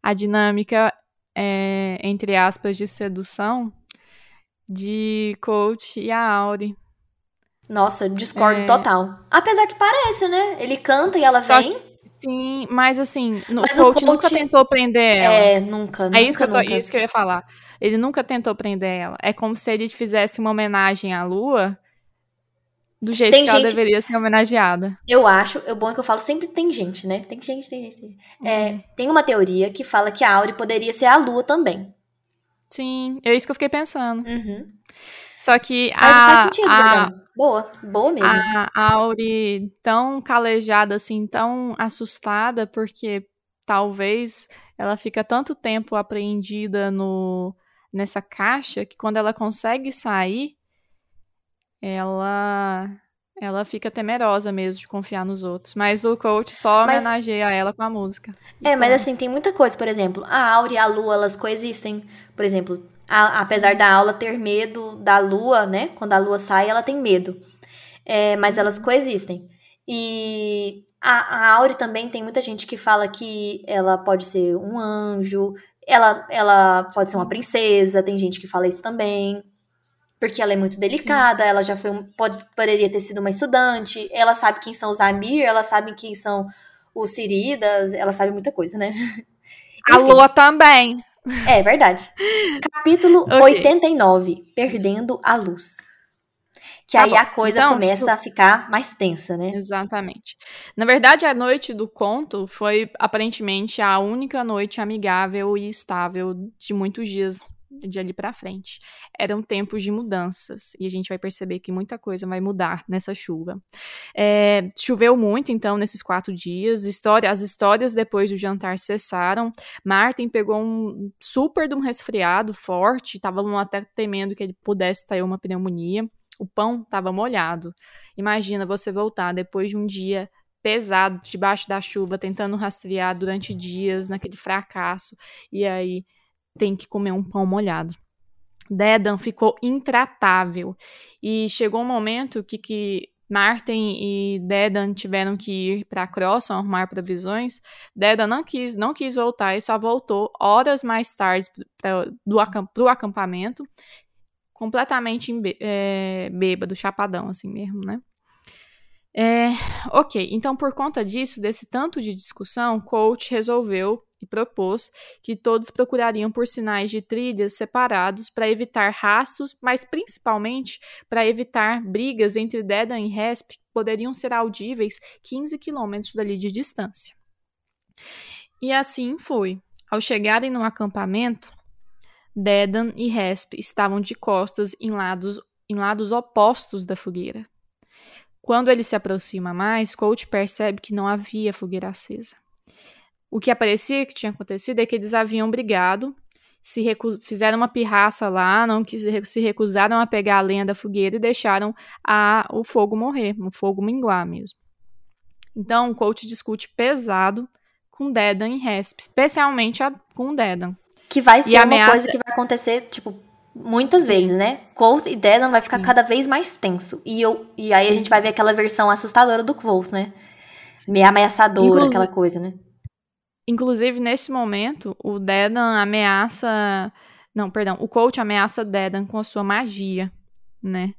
A dinâmica, é, entre aspas, de sedução de Coach e a Auri. Nossa, discordo é... total. Apesar que parece, né? Ele canta e ela Só vem. Que, sim, mas assim, no, mas o, coach o, coach nunca tentou prender ela. É, nunca, nunca. É isso que, eu tô, isso que eu ia falar. Ele nunca tentou prender ela. É como se ele fizesse uma homenagem à lua do jeito tem que gente... ela deveria ser homenageada. Eu acho, o bom é que eu falo sempre tem gente, né? Tem gente, tem gente. Tem, gente. É, uhum. tem uma teoria que fala que a Auri poderia ser a lua também. Sim, é isso que eu fiquei pensando. Uhum. Só que Mas a, faz sentido, a, Boa, boa mesmo. A, a Auri tão calejada, assim, tão assustada, porque talvez ela fica tanto tempo apreendida no, nessa caixa que quando ela consegue sair, ela ela fica temerosa mesmo de confiar nos outros. Mas o coach só mas, homenageia ela com a música. É, mas assim, tem muita coisa. Por exemplo, a Aura e a Lua, elas coexistem. Por exemplo, a, apesar da aula ter medo da lua, né? Quando a lua sai, ela tem medo. É, mas elas coexistem. E a, a Auri também tem muita gente que fala que ela pode ser um anjo, ela, ela pode ser uma princesa, tem gente que fala isso também. Porque ela é muito delicada, Sim. ela já foi um, pode, poderia ter sido uma estudante, ela sabe quem são os Amir, ela sabe quem são os Siridas, ela sabe muita coisa, né? A Lua também. É verdade. Capítulo okay. 89, Perdendo a Luz. Que tá aí bom. a coisa então, começa tipo... a ficar mais tensa, né? Exatamente. Na verdade, a noite do conto foi aparentemente a única noite amigável e estável de muitos dias de ali para frente. Eram tempos de mudanças e a gente vai perceber que muita coisa vai mudar nessa chuva. É, choveu muito, então, nesses quatro dias. História, as histórias depois do jantar cessaram. Martin pegou um super de um resfriado forte, estavam até temendo que ele pudesse ter uma pneumonia. O pão estava molhado. Imagina você voltar depois de um dia pesado, debaixo da chuva, tentando rastrear durante dias naquele fracasso, e aí tem que comer um pão molhado. Dedan ficou intratável e chegou um momento que, que Martin e Dedan tiveram que ir para Crosson arrumar provisões. Dedan não quis, não quis voltar e só voltou horas mais tarde para o acampamento, completamente é, bêbado, chapadão assim mesmo, né? É, ok, então por conta disso, desse tanto de discussão, Coach resolveu e propôs que todos procurariam por sinais de trilhas separados para evitar rastros, mas principalmente para evitar brigas entre Dedan e Resp que poderiam ser audíveis 15 quilômetros dali de distância. E assim foi. Ao chegarem no acampamento, Dedan e Resp estavam de costas em lados, em lados opostos da fogueira. Quando ele se aproxima mais, Colt percebe que não havia fogueira acesa. O que aparecia que tinha acontecido é que eles haviam brigado, se fizeram uma pirraça lá, não se recusaram a pegar a lenha da fogueira e deixaram a, o fogo morrer, o fogo minguar mesmo. Então, o coach discute pesado com Dedan e Resp, especialmente a, com Dedan. Que vai ser uma ameaça... coisa que vai acontecer, tipo, Muitas Sim. vezes, né? Quoth e Dedan vai ficar Sim. cada vez mais tenso. E, eu, e aí a gente vai ver aquela versão assustadora do Quoth, né? Meio ameaçadora, Inclusive, aquela coisa, né? Inclusive, nesse momento, o Dedan ameaça. Não, perdão. O coach ameaça Dedan com a sua magia, né?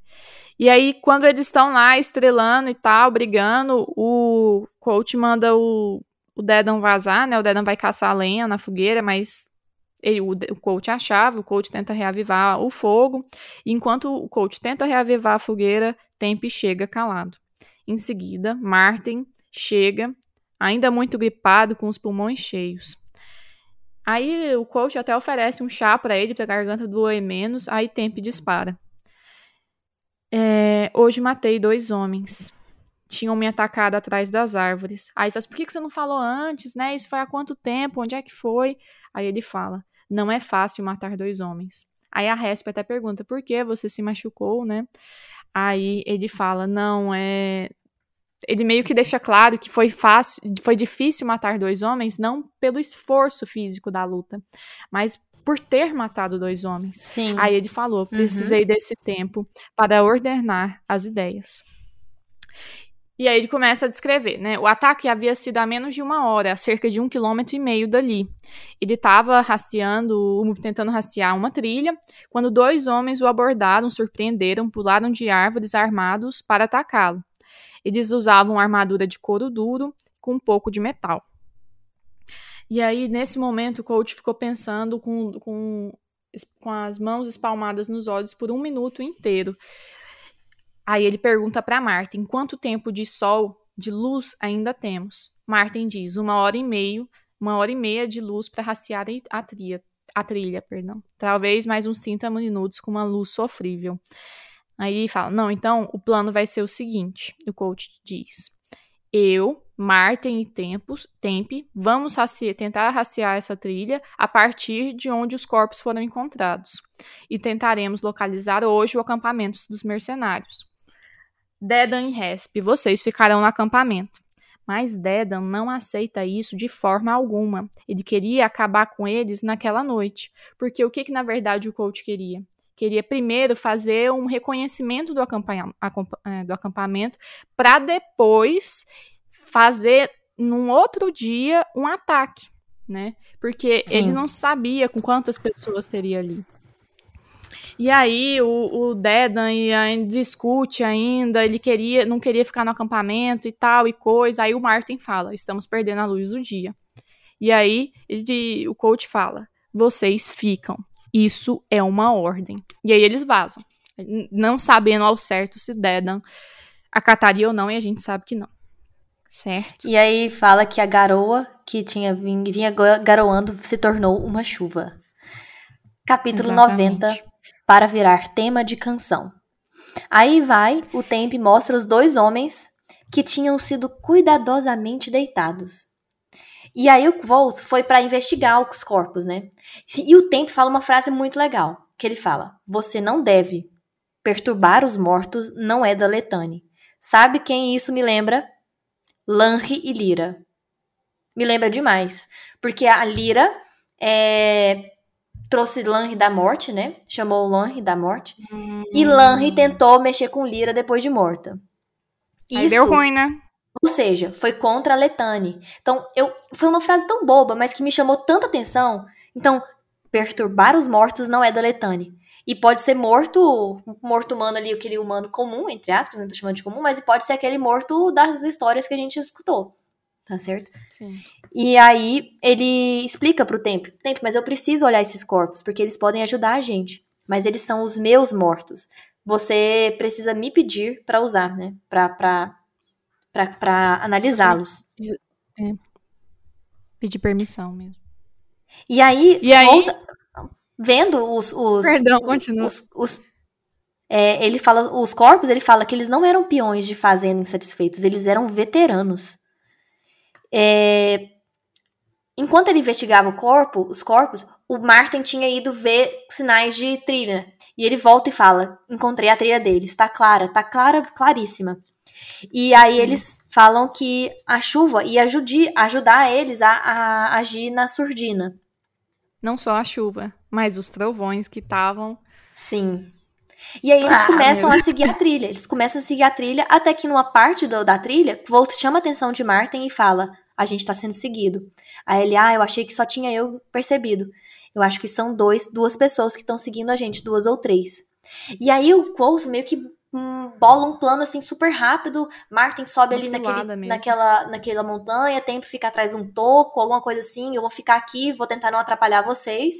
E aí, quando eles estão lá estrelando e tal, brigando, o coach manda o, o Dedan vazar, né? O Dedan vai caçar lenha na fogueira, mas ele, o, o coach achava, o coach tenta reavivar o fogo, enquanto o coach tenta reavivar a fogueira, Tempe chega calado. Em seguida, Martin chega, ainda muito gripado, com os pulmões cheios. Aí o coach até oferece um chá para ele, para a garganta doer menos, aí Tempe dispara. É, hoje matei dois homens. Tinham me atacado atrás das árvores. Aí fala assim, por que você não falou antes, né? Isso foi há quanto tempo? Onde é que foi? Aí ele fala: Não é fácil matar dois homens. Aí a Resp até pergunta: Por que você se machucou, né? Aí ele fala: Não, é. Ele meio que deixa claro que foi fácil, foi difícil matar dois homens, não pelo esforço físico da luta, mas por ter matado dois homens. Sim. Aí ele falou: precisei uhum. desse tempo para ordenar as ideias. E aí ele começa a descrever, né? O ataque havia sido há menos de uma hora, a cerca de um quilômetro e meio dali. Ele estava rastreando, tentando rastrear uma trilha, quando dois homens o abordaram, surpreenderam, pularam de árvores armados para atacá-lo. Eles usavam armadura de couro duro com um pouco de metal. E aí, nesse momento, o coach ficou pensando com, com, com as mãos espalmadas nos olhos por um minuto inteiro. Aí ele pergunta para Martin quanto tempo de sol, de luz ainda temos. Martin diz uma hora e meio, uma hora e meia de luz para raciar a trilha, a trilha, perdão. Talvez mais uns 30 minutos com uma luz sofrível. Aí fala: Não, então o plano vai ser o seguinte: o coach diz. Eu, Martin e Tempos, Tempe vamos tentar raciar essa trilha a partir de onde os corpos foram encontrados. E tentaremos localizar hoje o acampamento dos mercenários. Dedan e Resp, vocês ficarão no acampamento. Mas Dedan não aceita isso de forma alguma. Ele queria acabar com eles naquela noite. Porque o que, que na verdade o coach queria? Queria primeiro fazer um reconhecimento do, é, do acampamento para depois fazer num outro dia um ataque, né? Porque Sim. ele não sabia com quantas pessoas teria ali. E aí o, o Dedan discute ainda, ele queria, não queria ficar no acampamento e tal e coisa. Aí o Martin fala: estamos perdendo a luz do dia. E aí ele, o coach fala: vocês ficam. Isso é uma ordem. E aí eles vazam, não sabendo ao certo se Dedan acataria ou não, e a gente sabe que não. Certo. E aí fala que a garoa que tinha vinha garoando se tornou uma chuva. capítulo Exatamente. 90, para virar tema de canção. Aí vai, o tempo mostra os dois homens que tinham sido cuidadosamente deitados. E aí o Volt foi para investigar os corpos, né? E o tempo fala uma frase muito legal, que ele fala: "Você não deve perturbar os mortos, não é da Letane. Sabe quem isso me lembra? Lanri e Lira. Me lembra demais, porque a Lira é, trouxe Lanri da morte, né? Chamou Lanri da morte. Hum. E Lanri tentou mexer com Lira depois de morta. Isso, Aí deu ruim, né? Ou seja, foi contra a Letane. Então, eu, foi uma frase tão boba, mas que me chamou tanta atenção. Então, perturbar os mortos não é da Letane. E pode ser morto, morto humano ali, aquele humano comum, entre aspas, não tô chamando de comum, mas pode ser aquele morto das histórias que a gente escutou. Tá certo? Sim. E aí ele explica pro Tempo, Tempo, mas eu preciso olhar esses corpos, porque eles podem ajudar a gente. Mas eles são os meus mortos. Você precisa me pedir para usar, né? Pra, pra, para analisá-los. É. Pedir permissão mesmo. E aí, e aí... Volta, vendo os. os Perdão, continua. Os, os, é, ele fala, os corpos, ele fala que eles não eram peões de fazenda insatisfeitos, eles eram veteranos. É, enquanto ele investigava o corpo, os corpos, o Martin tinha ido ver sinais de trilha. E ele volta e fala: Encontrei a trilha deles, tá clara, tá clara, claríssima. E aí Sim. eles falam que a chuva ia ajudi, ajudar eles a, a, agir na surdina. Não só a chuva, mas os trovões que estavam. Sim. E aí eles ah, começam meu. a seguir a trilha. Eles começam a seguir a trilha, até que numa parte do, da trilha, Volt chama a atenção de Martin e fala: A gente tá sendo seguido. Aí ele, ah, eu achei que só tinha eu percebido. Eu acho que são dois, duas pessoas que estão seguindo a gente, duas ou três. E aí o Quoth meio que um, bola um plano assim super rápido. Martin sobe ali naquele, naquela, naquela montanha, tempo fica atrás de um toco, alguma coisa assim. Eu vou ficar aqui, vou tentar não atrapalhar vocês.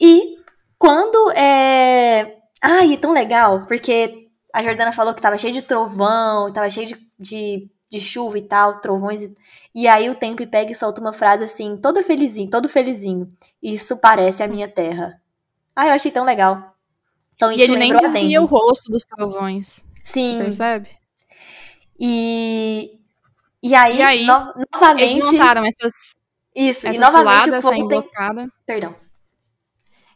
E quando é. Ai, é tão legal, porque a Jordana falou que tava cheio de trovão, tava cheio de, de, de chuva e tal, trovões. E, e aí o tempo pega e solta uma frase assim, todo felizinho, todo felizinho. Isso parece a minha terra. Ai, eu achei tão legal. Então, e ele nem desvia o rosto dos trovões. Sim. Você percebe? E, e aí, e aí no, novamente. Eles montaram essas. Isso, essa e novamente cilada, essa emboscada. Perdão.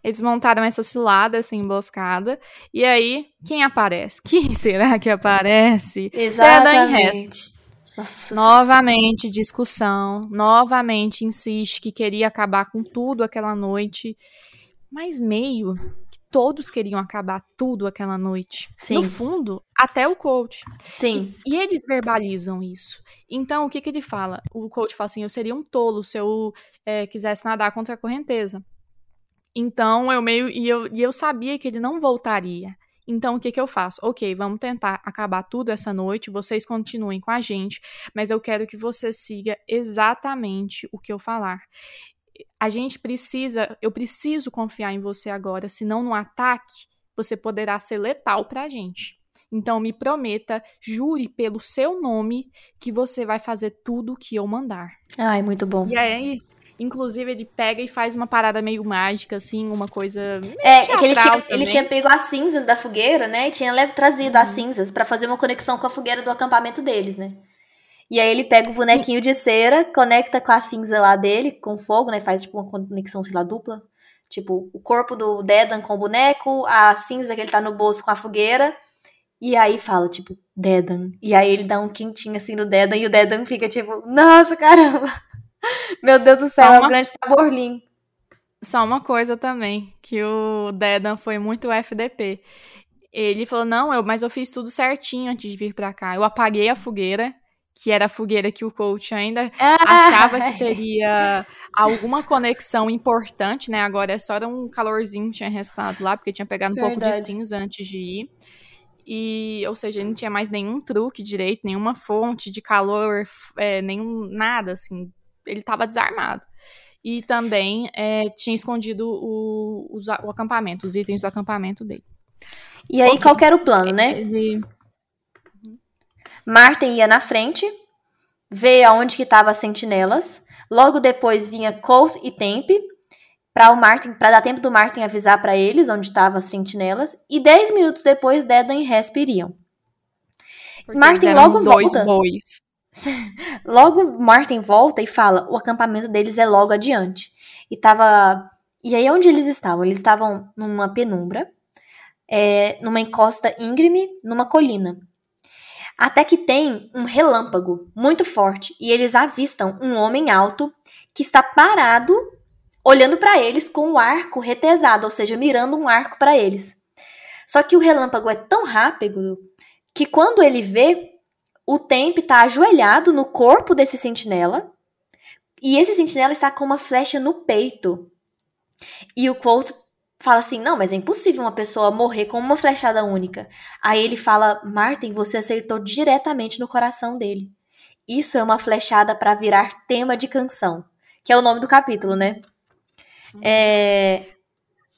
Eles montaram essa cilada, essa emboscada. E aí, quem aparece? Quem será que aparece? Exatamente. Nossa, novamente discussão, novamente insiste que queria acabar com tudo aquela noite, mas meio todos queriam acabar tudo aquela noite. Sim. No fundo, até o coach. Sim. E, e, eles verbalizam isso. Então, o que, que ele fala? O coach fala assim: eu seria um tolo se eu é, quisesse nadar contra a correnteza. Então, eu meio. E eu, e eu sabia que ele não voltaria. Então, o que, que eu faço? Ok, vamos tentar acabar tudo essa noite, vocês continuem com a gente, mas eu quero que você siga exatamente o que eu falar a gente precisa, eu preciso confiar em você agora, senão no ataque você poderá ser letal pra gente. Então me prometa, jure pelo seu nome que você vai fazer tudo o que eu mandar. Ai, muito bom. E aí, inclusive ele pega e faz uma parada meio mágica assim, uma coisa É, é que ele tinha, ele tinha pego as cinzas da fogueira, né? E tinha trazido uhum. as cinzas para fazer uma conexão com a fogueira do acampamento deles, né? E aí ele pega o bonequinho de cera, conecta com a cinza lá dele, com fogo, né? Faz tipo uma conexão, sei lá, dupla. Tipo, o corpo do Dedan com o boneco, a cinza que ele tá no bolso com a fogueira. E aí fala, tipo, Dedan. E aí ele dá um quentinho assim no Dedan e o Dedan fica tipo, nossa, caramba. Meu Deus do céu, uma... é um grande taborlim. Só uma coisa também, que o Dedan foi muito FDP. Ele falou, não, eu, mas eu fiz tudo certinho antes de vir pra cá. Eu apaguei a fogueira, que era a fogueira que o coach ainda ah. achava que teria alguma conexão importante, né? Agora é só um calorzinho que tinha restado lá, porque tinha pegado um Verdade. pouco de cinza antes de ir. E, ou seja, ele não tinha mais nenhum truque direito, nenhuma fonte de calor, é, nenhum nada, assim. Ele estava desarmado. E também é, tinha escondido o, o, o, acampamento, os itens do acampamento dele. E aí, okay. qual era o plano, né? Ele Martin ia na frente, vê aonde que estavam as sentinelas. Logo depois vinha Colt e Tempe. para o Martin, para dar tempo do Martin avisar para eles onde estavam as sentinelas, e 10 minutos depois Dedan e Resp iriam. Porque Martin logo dois volta. bois. Logo Martin volta e fala: "O acampamento deles é logo adiante". E tava E aí onde eles estavam? Eles estavam numa penumbra, é, numa encosta íngreme, numa colina. Até que tem um relâmpago muito forte e eles avistam um homem alto que está parado olhando para eles com o arco retesado, ou seja, mirando um arco para eles. Só que o relâmpago é tão rápido que quando ele vê, o Temp está ajoelhado no corpo desse sentinela e esse sentinela está com uma flecha no peito. E o Quoth fala assim: Não, mas é impossível uma pessoa morrer com uma flechada única. Aí ele fala: Martin, você acertou diretamente no coração dele. Isso é uma flechada para virar tema de canção. Que é o nome do capítulo, né? É.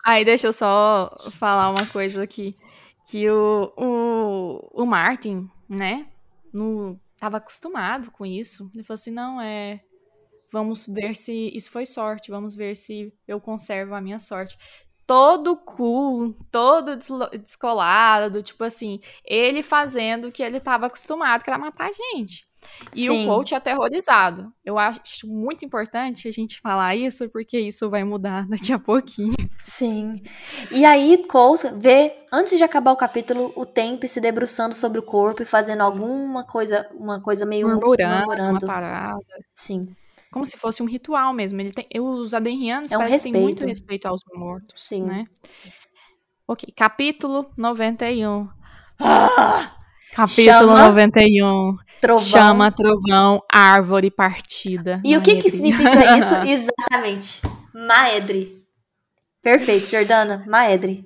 Aí deixa eu só falar uma coisa aqui. Que o, o, o Martin, né? No, tava acostumado com isso. Ele falou assim: não, é. Vamos ver se isso foi sorte. Vamos ver se eu conservo a minha sorte. Todo cool, todo descolado, tipo assim, ele fazendo o que ele tava acostumado, que era matar a gente. E Sim. o coach aterrorizado. Eu acho muito importante a gente falar isso, porque isso vai mudar daqui a pouquinho. Sim. E aí, Colt vê, antes de acabar o capítulo, o Temp se debruçando sobre o corpo e fazendo alguma coisa, uma coisa meio Murmurando, murmurando. uma parada. Sim, Como se fosse um ritual mesmo. Ele tem, os adenrianos É um parecem muito respeito. aos mortos, sim. né? Ok, capítulo 91. Ah! Capítulo Chama, 91. Trovão. Chama, trovão, árvore partida. E o que que significa isso? Exatamente. Maedre. Perfeito, Jordana. Maedre.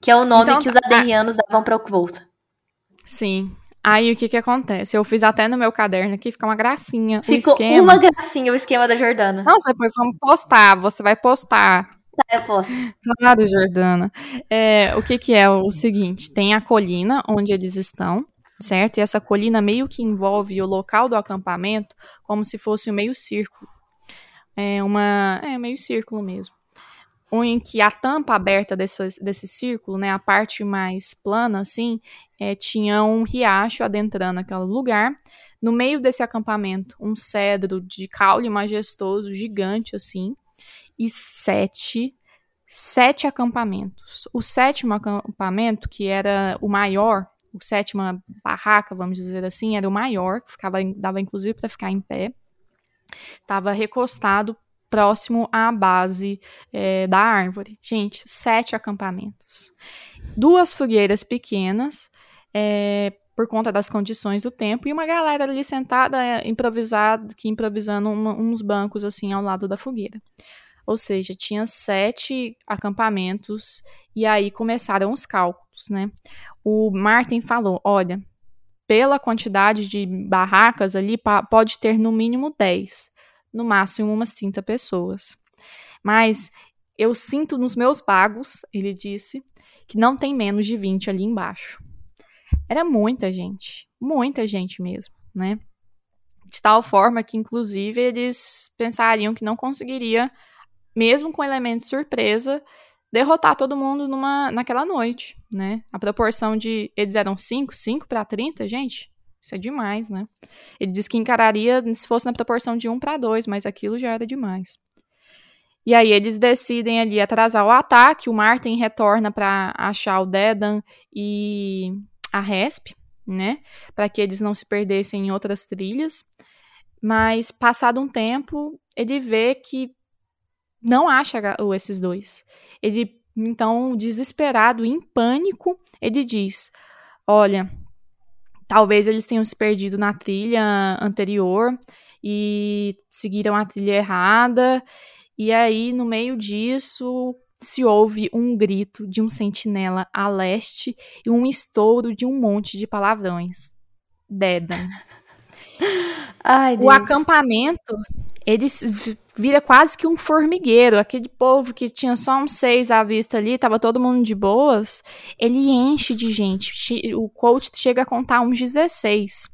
Que é o nome Então, que os tá. aderrianos davam para o Volta. Sim. Aí o que que acontece? Eu fiz até no meu caderno aqui, fica uma gracinha. Ficou uma gracinha o esquema da Jordana. Nossa, depois vamos postar. Você vai postar. Tá, eu posso. Claro, Jordana. É, o que que é o seguinte? Tem a colina onde eles estão, certo? E essa colina meio que envolve o local do acampamento como se fosse um meio círculo. É uma, é meio círculo mesmo. Em que a tampa aberta desse, desse círculo, né, a parte mais plana, assim, é, tinha um riacho adentrando aquele lugar. No meio desse acampamento, um cedro de caule majestoso, gigante, assim, e sete sete acampamentos. O sétimo acampamento, que era o maior, o sétima barraca, vamos dizer assim, era o maior, que ficava, dava inclusive para ficar em pé, estava recostado próximo à base é, da árvore. Gente, sete acampamentos. Duas fogueiras pequenas, é, por conta das condições do tempo, e uma galera ali sentada, é, improvisada, que improvisando uma, uns bancos assim ao lado da fogueira. Ou seja, tinha sete acampamentos e aí começaram os cálculos, né? O Martin falou: olha, pela quantidade de barracas ali, pode ter no mínimo 10, no máximo umas 30 pessoas. Mas eu sinto nos meus bagos, ele disse, que não tem menos de 20 ali embaixo. Era muita gente, muita gente mesmo, né? De tal forma que, inclusive, eles pensariam que não conseguiria mesmo com elemento surpresa, derrotar todo mundo numa, naquela noite, né? A proporção de. Eles eram 5, 5 para 30, gente. Isso é demais, né? Ele disse que encararia se fosse na proporção de 1 para 2, mas aquilo já era demais. E aí eles decidem ali atrasar o ataque, o Martin retorna para achar o Dedan e a Resp, né? Para que eles não se perdessem em outras trilhas. Mas passado um tempo, ele vê que não acha esses dois. Ele, então, desesperado, em pânico, ele diz: Olha, talvez eles tenham se perdido na trilha anterior e seguiram a trilha errada. E aí, no meio disso, se ouve um grito de um sentinela a leste e um estouro de um monte de palavrões. Dedan. Ai, o acampamento ele vira quase que um formigueiro. Aquele povo que tinha só uns seis à vista ali, tava todo mundo de boas, ele enche de gente. O coach chega a contar uns 16.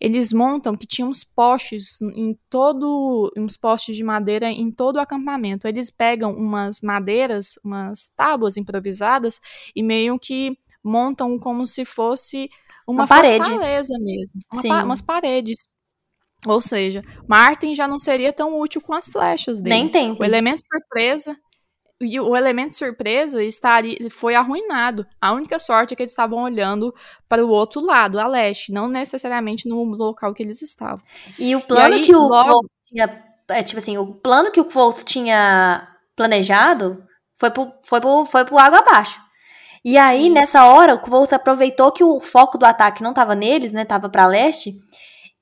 Eles montam que tinha uns postes em todo, uns postes de madeira em todo o acampamento. Eles pegam umas madeiras, umas tábuas improvisadas e meio que montam como se fosse uma, uma parede. fortaleza mesmo, uma pa umas paredes. Ou seja, Martin já não seria tão útil com as flechas dele. Nem tem. O elemento surpresa e o elemento surpresa estaria, foi arruinado. A única sorte é que eles estavam olhando para o outro lado, a leste, não necessariamente no local que eles estavam. E o plano e aí, que o logo... tinha, é, tipo assim, o plano que o Wolf tinha planejado foi pro, foi pro, foi pro água abaixo. E aí, Sim. nessa hora, o Wolf aproveitou que o foco do ataque não estava neles, né, tava para leste,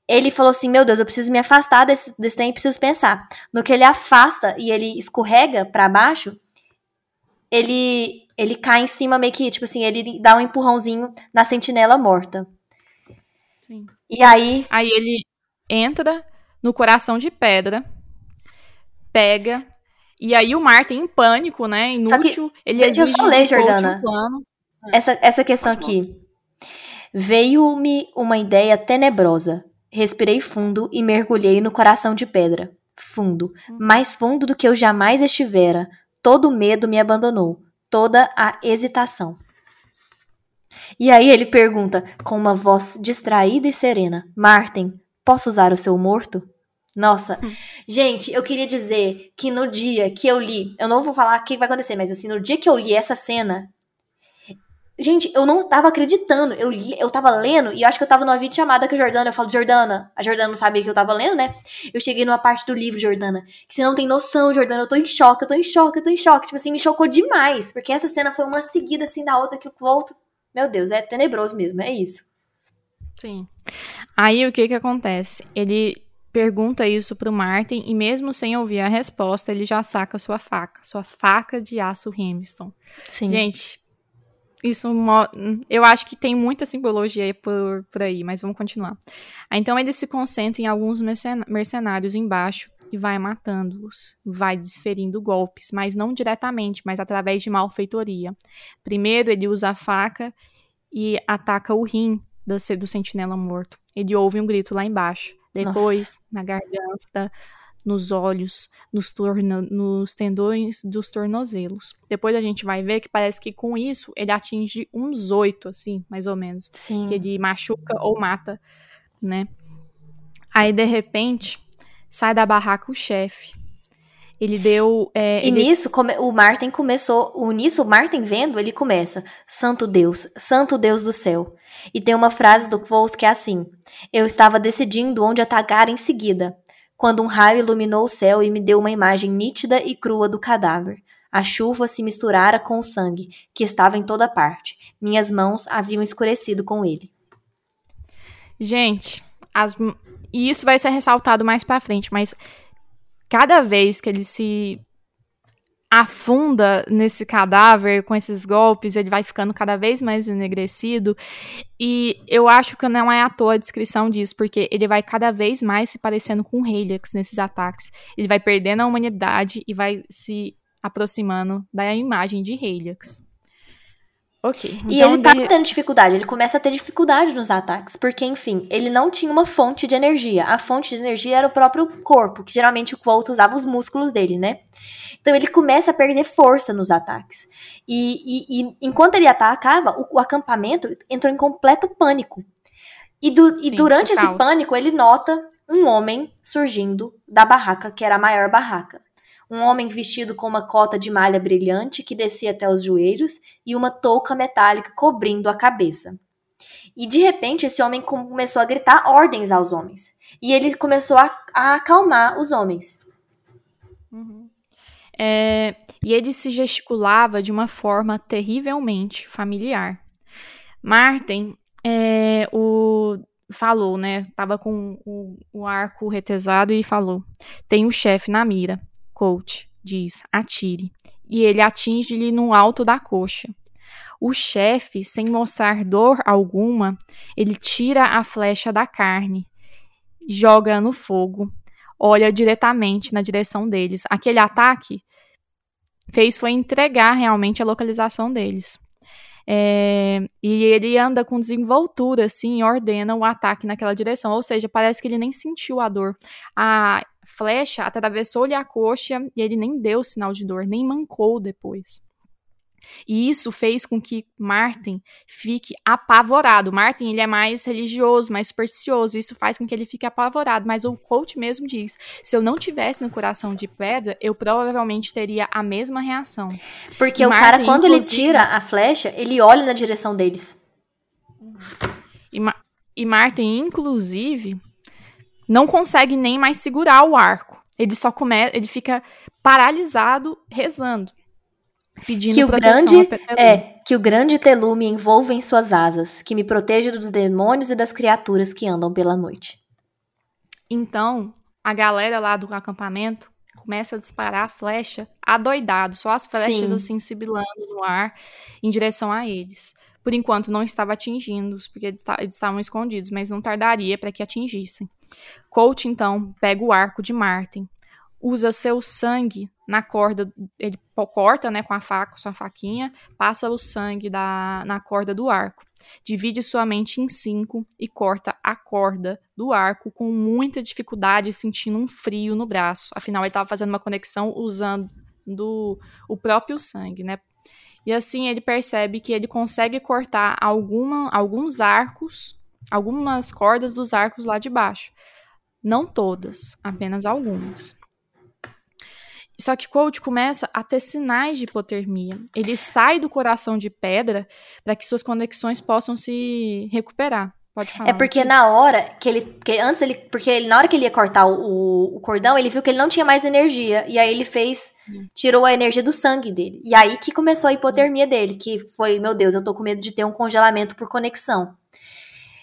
ele falou assim: Meu Deus, eu preciso me afastar desse, desse trem, preciso pensar. No que ele afasta e ele escorrega para baixo, ele ele cai em cima meio que, tipo assim, ele dá um empurrãozinho na sentinela morta. Sim. E aí. Aí ele entra no coração de pedra, pega. E aí o Martin, em pânico, né? Inútil. Que, ele deixa eu só ler, Jordana. Um essa, essa questão aqui. Veio-me uma ideia tenebrosa. Respirei fundo e mergulhei no coração de pedra. Fundo, uhum. mais fundo do que eu jamais estivera. Todo medo me abandonou, toda a hesitação. E aí ele pergunta, com uma voz distraída e serena: Martin, posso usar o seu morto? Nossa, hum. gente, eu queria dizer que no dia que eu li, eu não vou falar o que vai acontecer, mas assim, no dia que eu li essa cena, Gente, eu não tava acreditando. Eu, li, eu tava lendo e eu acho que eu tava numa videochamada com a Jordana. Eu falo, Jordana. A Jordana não sabia que eu tava lendo, né? Eu cheguei numa parte do livro, Jordana. Que você não tem noção, Jordana. Eu tô em choque, eu tô em choque, eu tô em choque. Tipo assim, me chocou demais. Porque essa cena foi uma seguida assim da outra que eu volto. Meu Deus, é tenebroso mesmo, é isso. Sim. Aí o que que acontece? Ele pergunta isso pro Martin e mesmo sem ouvir a resposta, ele já saca sua faca, sua faca de aço Remington. Sim. Gente, isso eu acho que tem muita simbologia por, por aí, mas vamos continuar. Então ele se concentra em alguns mercenários embaixo e vai matando-os, vai desferindo golpes, mas não diretamente, mas através de malfeitoria. Primeiro ele usa a faca e ataca o rim do, do sentinela morto. Ele ouve um grito lá embaixo. Depois, Nossa. na garganta, nos olhos, nos, torno, nos tendões dos tornozelos. Depois a gente vai ver que parece que com isso ele atinge uns oito, assim, mais ou menos. Sim. Que ele machuca ou mata, né? Aí, de repente, sai da barraca o chefe. Ele deu. É, e ele... nisso, o Martin começou. O, nisso, o Martin vendo, ele começa: Santo Deus, Santo Deus do céu. E tem uma frase do Volt que é assim: Eu estava decidindo onde atacar em seguida quando um raio iluminou o céu e me deu uma imagem nítida e crua do cadáver. A chuva se misturara com o sangue, que estava em toda parte. Minhas mãos haviam escurecido com ele. Gente, as... e isso vai ser ressaltado mais para frente, mas cada vez que ele se afunda nesse cadáver com esses golpes, ele vai ficando cada vez mais enegrecido. E eu acho que não é à toa a descrição disso, porque ele vai cada vez mais se parecendo com Helix nesses ataques. Ele vai perdendo a humanidade e vai se aproximando da imagem de Helix. Ok. Então e ele tá de... tendo dificuldade, ele começa a ter dificuldade nos ataques, porque, enfim, ele não tinha uma fonte de energia. A fonte de energia era o próprio corpo, que geralmente o Quote usava os músculos dele, né? Então ele começa a perder força nos ataques. E, e, e enquanto ele atacava, o, o, acampamento entrou em completo pânico. E, do, e durante esse pânico, ele nota um homem surgindo da barraca, que era a maior barraca um homem vestido com uma cota de malha brilhante que descia até os joelhos e uma touca metálica cobrindo a cabeça. E de repente esse homem começou a gritar ordens aos homens. E ele começou a, a acalmar os homens. Uhum. É, e ele se gesticulava de uma forma terrivelmente familiar. Martin, é, o, falou, né? Tava com o, o arco retesado e falou: tem o chefe na mira coach diz: atire, e ele atinge-lhe no alto da coxa. O chefe, sem mostrar dor alguma, ele tira a flecha da carne, joga no fogo, olha diretamente na direção deles. Aquele ataque fez foi entregar realmente a localização deles. É, e ele anda com desenvoltura, assim, e ordena o ataque naquela direção. Ou seja, parece que ele nem sentiu a dor. A flecha atravessou-lhe a coxa e ele nem deu sinal de dor, nem mancou depois. E isso fez com que Martin fique apavorado. Martin ele é mais religioso, mais supersticioso. Isso faz com que ele fique apavorado. Mas o coach mesmo diz: se eu não tivesse no coração de pedra, eu provavelmente teria a mesma reação. Porque o cara, quando ele tira a flecha, ele olha na direção deles. E, Ma e Martin, inclusive, não consegue nem mais segurar o arco. Ele só começa, ele fica paralisado rezando pedindo que o grande é que o grande Telu me envolva em suas asas, que me proteja dos demônios e das criaturas que andam pela noite. Então, a galera lá do acampamento começa a disparar a flecha adoidado, só as flechas Sim. assim sibilando no ar em direção a eles. Por enquanto não estava atingindo-os, porque eles estavam escondidos, mas não tardaria para que atingissem. Colt então pega o arco de Martin, usa seu sangue na corda, ele corta, né, com a faca, sua faquinha, passa o sangue da, na corda do arco. Divide sua mente em cinco e corta a corda do arco com muita dificuldade, sentindo um frio no braço. Afinal, ele estava fazendo uma conexão usando do, o próprio sangue, né? E assim ele percebe que ele consegue cortar alguma, alguns arcos, algumas cordas dos arcos lá de baixo. Não todas, apenas algumas. Só que Colt começa a ter sinais de hipotermia. Ele sai do coração de pedra para que suas conexões possam se recuperar. Pode falar. É porque na hora que ele. Que antes ele. Porque ele, na hora que ele ia cortar o, o, cordão, ele viu que ele não tinha mais energia. E aí ele fez. Tirou a energia do sangue dele. E aí que começou a hipotermia dele. Que foi, meu Deus, eu tô com medo de ter um congelamento por conexão.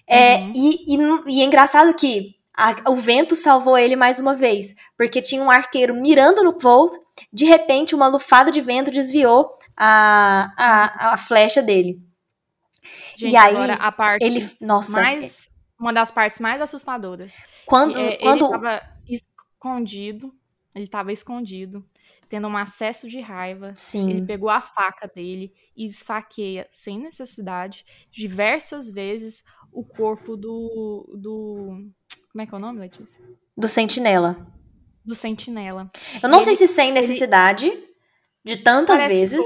É, uhum. e, e, e é engraçado que a, o vento salvou ele mais uma vez, porque tinha um arqueiro mirando no Volt. De repente, uma lufada de vento desviou a, a, a flecha dele. Gente, e aí, a parte ele, nossa, mais, uma das partes mais assustadoras. Quando, é, quando... ele estava escondido, ele estava escondido, tendo um acesso de raiva. Sim. Ele pegou a faca dele e esfaqueia sem necessidade diversas vezes o corpo do, do como é que é o nome, Letícia? Do Sentinela. Do Sentinela. Eu não ele, sei se sem necessidade, ele... de tantas vezes.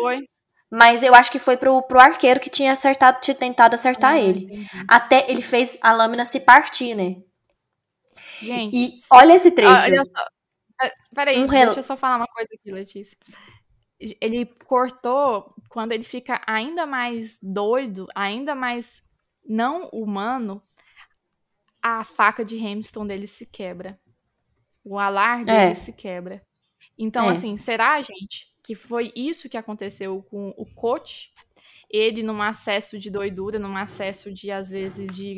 Mas eu acho que foi pro, pro arqueiro que tinha acertado, tinha tentado acertar ah, ele. Entendi. Até ele fez a lâmina se partir, né? Gente. E olha esse trecho. Olha só. Peraí, um deixa eu só falar uma coisa aqui, Letícia. Ele cortou quando ele fica ainda mais doido, ainda mais não humano, a faca de Hamilton dele se quebra. O alar dele é. se quebra. Então, é. assim, será, gente, que foi isso que aconteceu com o coach? Ele, num acesso de doidura, num acesso de, às vezes, de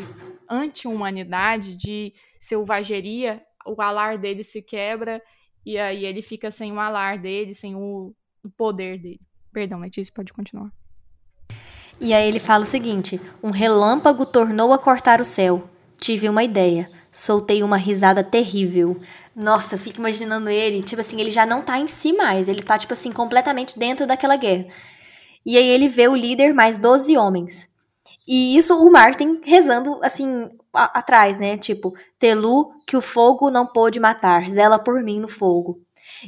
anti-humanidade, de selvageria, o alar dele se quebra e aí ele fica sem o alar dele, sem o, o poder dele. Perdão, Letícia, pode continuar. E aí ele fala o seguinte: um relâmpago tornou a cortar o céu. Tive uma ideia. Soltei uma risada terrível. Nossa, eu fico imaginando ele, tipo assim, ele já não tá em si mais, ele tá, tipo assim, completamente dentro daquela guerra. E aí ele vê o líder mais 12 homens. E isso o Martin rezando, assim, a, atrás, né? Tipo, Telu, que o fogo não pôde matar, zela por mim no fogo.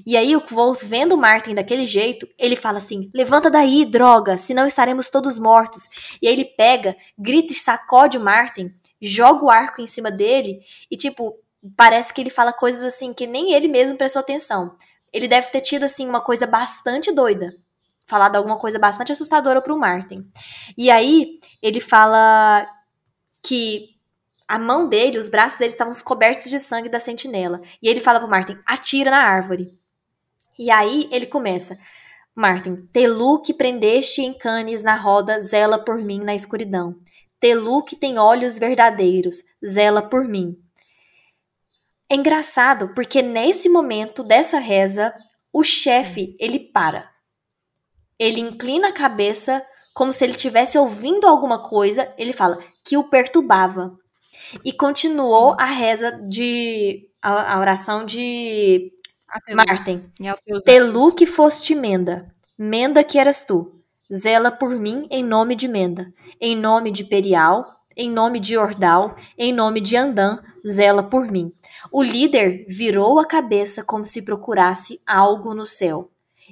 E aí o Kvolt, vendo o Martin daquele jeito, ele fala assim: levanta daí, droga, senão estaremos todos mortos. E aí ele pega, grita e sacode o Martin joga o arco em cima dele e, tipo, parece que ele fala coisas assim que nem ele mesmo prestou atenção. Ele deve ter tido, assim, uma coisa bastante doida. Falado alguma coisa bastante assustadora pro Martin. E aí, ele fala que a mão dele, os braços dele estavam cobertos de sangue da sentinela. E ele fala pro Martin: atira na árvore. E aí ele começa. Martin, Telu que prendeste em canes na roda, zela por mim na escuridão. Telu que tem olhos verdadeiros, zela por mim. É engraçado porque nesse momento dessa reza, o chefe, ele para. Ele inclina a cabeça como se ele estivesse ouvindo alguma coisa, ele fala que o perturbava. E continuou a reza de a, a oração de Martin. Telu que foste menda, menda que eras tu. zela por mim em nome de Menda, em nome de Perial, em nome de Ordal, em nome de Andan, zela por mim. O líder virou a cabeça como se procurasse algo no céu.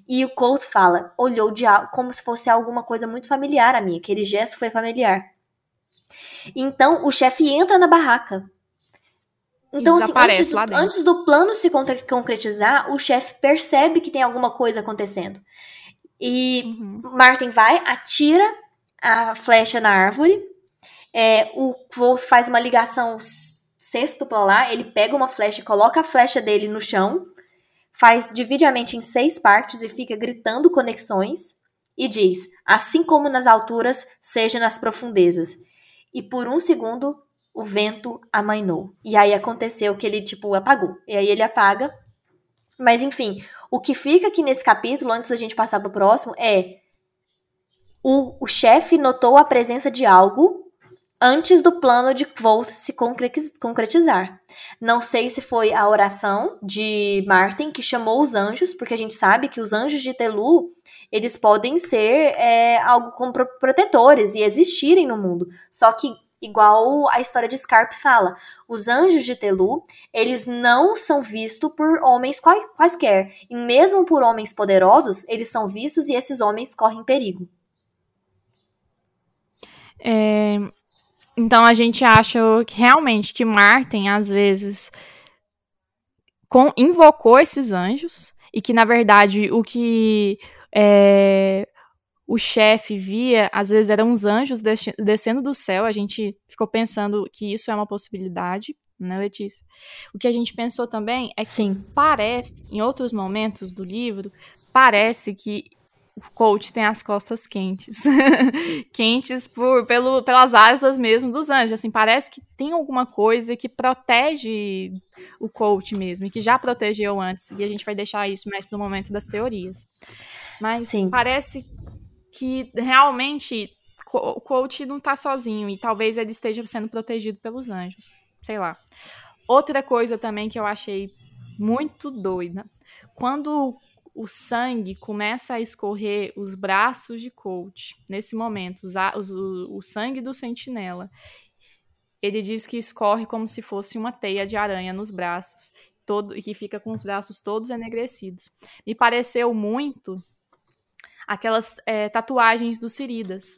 E o Colt fala, olhou de como se fosse alguma coisa muito familiar a mim. Aquele gesto foi familiar. Então o chefe entra na barraca. Então, assim, antes do, antes do, plano se concretizar, o chefe percebe que tem alguma coisa acontecendo. E uhum. Martin vai, atira a flecha na árvore. É, o Wolf faz uma ligação sextupla lá. Ele pega uma flecha, coloca a flecha dele no chão, faz divide a mente em seis partes e fica gritando conexões. E diz: Assim como nas alturas, seja nas profundezas e por um segundo o vento amainou. E aí aconteceu que ele, tipo, apagou. E aí ele apaga. Mas enfim, o que fica aqui nesse capítulo, antes da gente passar pro próximo, é o, o chefe notou a presença de algo antes do plano de Volt se concretizar. Não sei se foi a oração de Martin que chamou os anjos, porque a gente sabe que os anjos de Telu eles podem ser é, algo como protetores e existirem no mundo. Só que igual a história de Scarpe fala, os anjos de Telu, eles não são vistos por homens quaisquer, e mesmo por homens poderosos, eles são vistos e esses homens correm perigo. É, então a gente acha que realmente que Martin às vezes com, invocou esses anjos e que na verdade o que é, o chefe via, às vezes eram uns anjos descendo do céu, a gente ficou pensando que isso é uma possibilidade, né, Letícia? O que a gente pensou também é que Sim. parece, em outros momentos do livro, parece que o coach tem as costas quentes. quentes por, pelo, pelas asas mesmo dos anjos. Assim, parece que tem alguma coisa que protege o coach mesmo, e que já protegeu antes. E a gente vai deixar isso mais para o momento das teorias. Mas Sim. parece que realmente o coach não tá sozinho e talvez ele esteja sendo protegido pelos anjos. Sei lá. Outra coisa também que eu achei muito doida. Quando o sangue começa a escorrer os braços de coach, nesse momento, os, os, o, o sangue do sentinela, ele diz que escorre como se fosse uma teia de aranha nos braços, todo e que fica com os braços todos enegrecidos. Me pareceu muito aquelas é, tatuagens dos Siridas,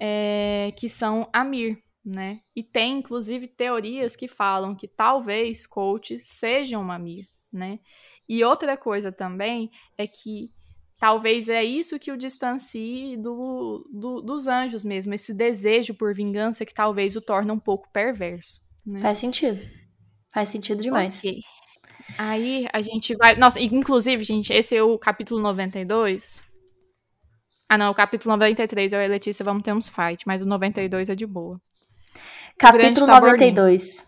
é, que são Amir, né? E tem, inclusive, teorias que falam que talvez coaches sejam um Amir, né? E outra coisa também é que talvez é isso que o distancie do, do, dos anjos mesmo, esse desejo por vingança que talvez o torna um pouco perverso. Né? Faz sentido. Faz sentido demais. Okay. Aí a gente vai. Nossa, inclusive, gente, esse é o capítulo 92. Ah, não, o capítulo 93, eu e a Letícia vamos ter uns fight, mas o 92 é de boa. Capítulo 92.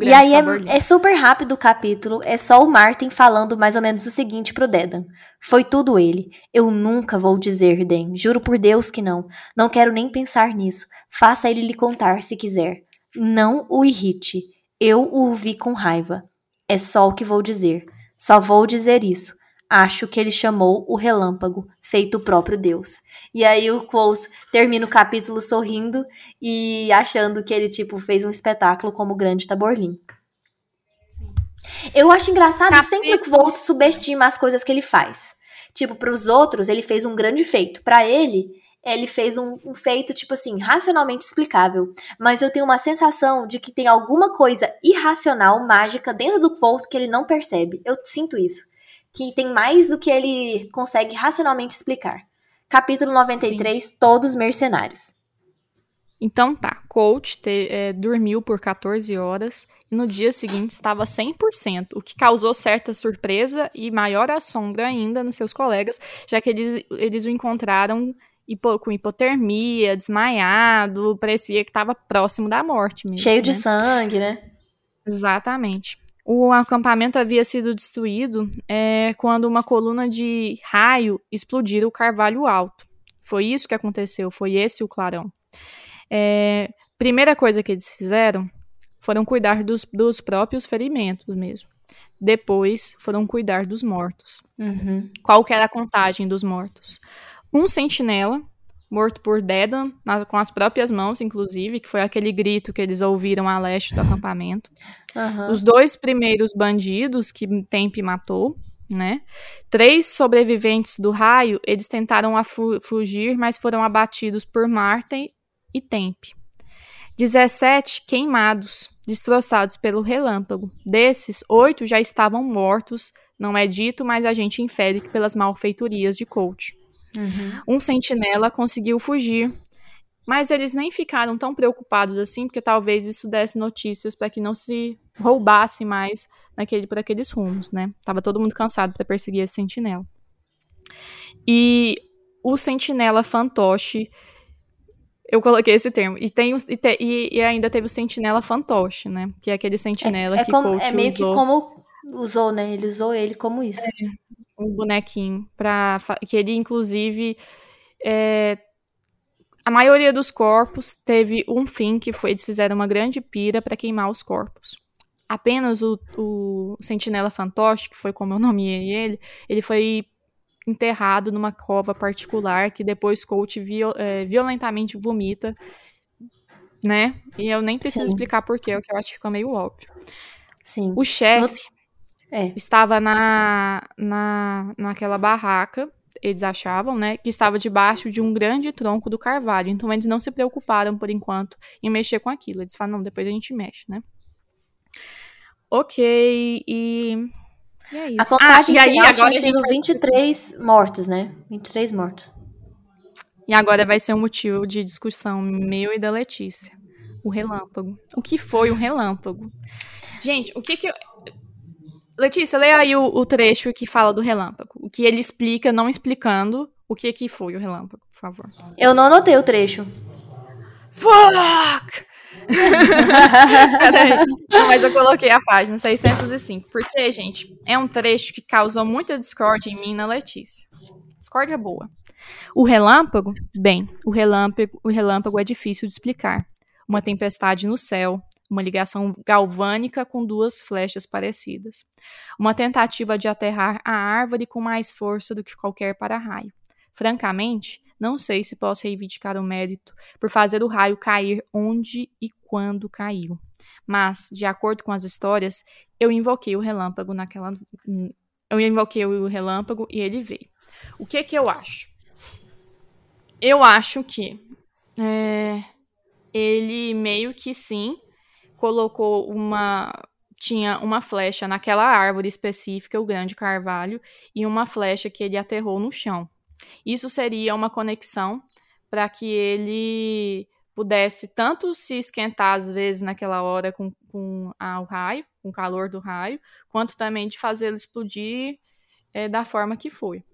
E aí é, é, super rápido o capítulo, é só o Martin falando mais ou menos o seguinte pro Dedan. Foi tudo ele. Eu nunca vou dizer, Den. Juro por Deus que não. Não quero nem pensar nisso. Faça ele lhe contar se quiser. Não o irrite. Eu o vi com raiva. É só o que vou dizer. Só vou dizer isso. Acho que ele chamou o relâmpago, feito o próprio Deus. E aí o Quoth termina o capítulo sorrindo e achando que ele, tipo, fez um espetáculo como o grande Taborlim. Eu acho engraçado capítulo... sempre que o Quoth subestima as coisas que ele faz. Tipo, para os outros, ele fez um grande feito. Para ele, ele fez um, um, feito, tipo assim, racionalmente explicável. Mas eu tenho uma sensação de que tem alguma coisa irracional, mágica, dentro do Quoth que ele não percebe. Eu sinto isso que tem mais do que ele consegue racionalmente explicar. Capítulo 93, Sim. Todos Mercenários. Então tá, Coach te, é, dormiu por 14 horas e no dia seguinte estava 100%, o que causou certa surpresa e maior assombro ainda nos seus colegas, já que eles, eles o encontraram hipo, com hipotermia, desmaiado, parecia que estava próximo da morte mesmo. Cheio né? de sangue, né? Exatamente. O acampamento havia sido destruído é, quando uma coluna de raio explodiu o Carvalho Alto. Foi isso que aconteceu, foi esse o clarão. É, primeira coisa que eles fizeram foram cuidar dos, dos próprios ferimentos mesmo. Depois foram cuidar dos mortos. Uhum. Qual que era a contagem dos mortos? um sentinela morto por Dedan, na, com as próprias mãos, inclusive, que foi aquele grito que eles ouviram a leste do acampamento. Uhum. Os dois primeiros bandidos que Tempe matou, né? Três sobreviventes do raio, eles tentaram fu fugir, mas foram abatidos por Marten e Tempe. 17 queimados, destroçados pelo relâmpago. Desses, oito já estavam mortos, não é dito, mas a gente infere que pelas malfeitorias de Colt. Uhum. Um sentinela conseguiu fugir, mas eles nem ficaram tão preocupados assim, porque talvez isso desse notícias para que não se roubasse mais naquele, por aqueles rumos, né? Tava todo mundo cansado para perseguir esse sentinela. E o sentinela fantoche, eu coloquei esse termo, e, tem, e, te, e, e ainda teve o sentinela fantoche, né? Que é aquele sentinela é, é que como, É meio usou. que como usou, né? Ele usou ele como isso. É, um bonequinho, para que ele, inclusive, é, a maioria dos corpos teve um fim que foi eles fizeram uma grande pira para queimar os corpos. Apenas o, o Sentinela Fantoche, que foi como eu nomeei ele, ele foi enterrado numa cova particular que depois Colt viol, é, violentamente vomita, né? E eu nem preciso Sim. explicar porquê, o que eu acho que fica meio óbvio. Sim. O chefe é. estava na, na, naquela barraca eles achavam, né, que estava debaixo de um grande tronco do carvalho. Então eles não se preocuparam por enquanto em mexer com aquilo. Eles falaram, não, depois a gente mexe, né? Ok, e. e é isso. A contagem ah, e aí, agora tinha sido 23 vai... mortos, né? 23 mortos. E agora vai ser um motivo de discussão meu e da Letícia. O relâmpago. O que foi o relâmpago? Gente, o que que eu... Letícia, leia aí o, o, trecho que fala do relâmpago. O que ele explica, não explicando o que que foi o relâmpago, por favor. Eu não anotei o trecho. Fuck! Mas eu coloquei a página 605. Porque, gente, é um trecho que causou muita discórdia em mim e na Letícia. Discórdia boa. O relâmpago? Bem, o relâmpago, o relâmpago é difícil de explicar. Uma tempestade no céu, uma ligação galvânica com duas flechas parecidas. Uma tentativa de aterrar a árvore com mais força do que qualquer para-raio. Francamente, não sei se posso reivindicar o mérito por fazer o raio cair onde e quando caiu. Mas, de acordo com as histórias, eu invoquei o relâmpago naquela. Eu invoquei o relâmpago e ele veio. O que que eu acho? Eu acho que é, ele meio que sim colocou uma tinha uma flecha naquela árvore específica, o grande carvalho, e uma flecha que ele aterrou no chão. Isso seria uma conexão para que ele pudesse tanto se esquentar às vezes naquela hora com, com o raio, com o calor do raio, quanto também de fazê-lo explodir é, da forma que foi.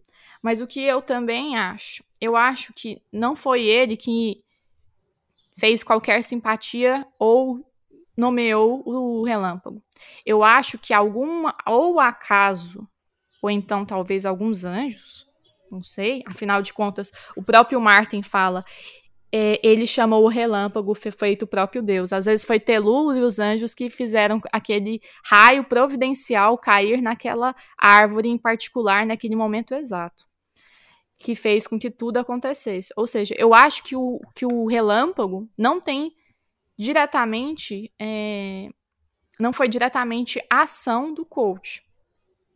Mas o que eu também acho, eu acho que não foi ele que fez qualquer simpatia ou nomeou o relâmpago. Eu acho que alguma, ou acaso, ou então talvez alguns anjos, não sei, afinal de contas, o próprio Martin fala, é, ele chamou o relâmpago feito o próprio Deus. Às vezes foi Telu e os anjos que fizeram aquele raio providencial cair naquela árvore em particular, naquele momento exato. Que fez com que tudo acontecesse. Ou seja, eu acho que o, que o relâmpago não tem diretamente. É, não foi diretamente a ação do coach.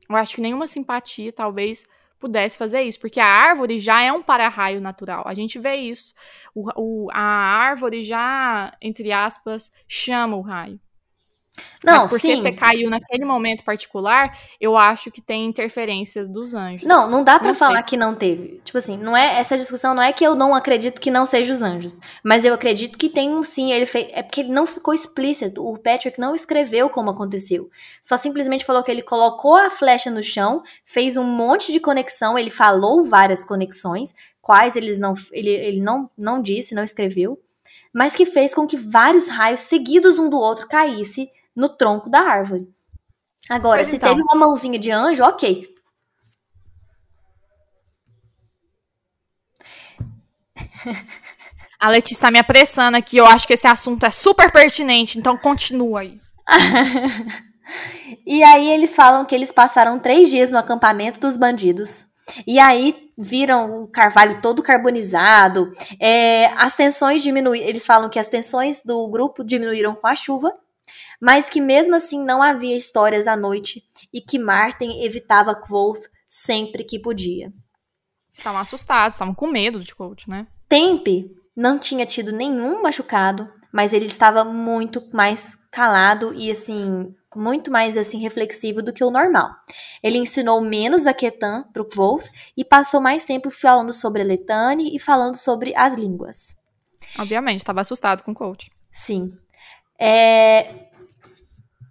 Eu acho que nenhuma simpatia, talvez, pudesse fazer isso, porque a árvore já é um para-raio natural. A gente vê isso. O, o, a árvore já, entre aspas, chama o raio. Não, Mas porque sim. caiu naquele momento particular, eu acho que tem interferência dos anjos. Não, não dá para falar que não teve. Tipo assim, não é essa discussão não é que eu não acredito que não seja os anjos, mas eu acredito que tem um sim, ele fez, é porque ele não ficou explícito. O Patrick não escreveu como aconteceu. Só simplesmente falou que ele colocou a flecha no chão, fez um monte de conexão, ele falou várias conexões, quais eles não ele, ele não não disse, não escreveu, mas que fez com que vários raios seguidos um do outro caísse no tronco da árvore. Agora, pois se então. teve uma mãozinha de anjo, ok. A Letícia está me apressando aqui. Eu acho que esse assunto é super pertinente, então continua aí. e aí eles falam que eles passaram três dias no acampamento dos bandidos E aí viram o carvalho todo carbonizado. É, as tensões diminuíram. Eles falam que as tensões do grupo diminuíram com a chuva, mas que mesmo assim não havia histórias à noite e que Martin evitava Quoth sempre que podia. Estavam assustados, estavam com medo de Quoth, né? Tempe não tinha tido nenhum machucado, mas ele estava muito mais calado e assim muito mais assim reflexivo do que o normal. Ele ensinou menos a Ketan para o Wolf e passou mais tempo falando sobre a Letane e falando sobre as línguas. Obviamente, estava assustado com o coach. Sim. É...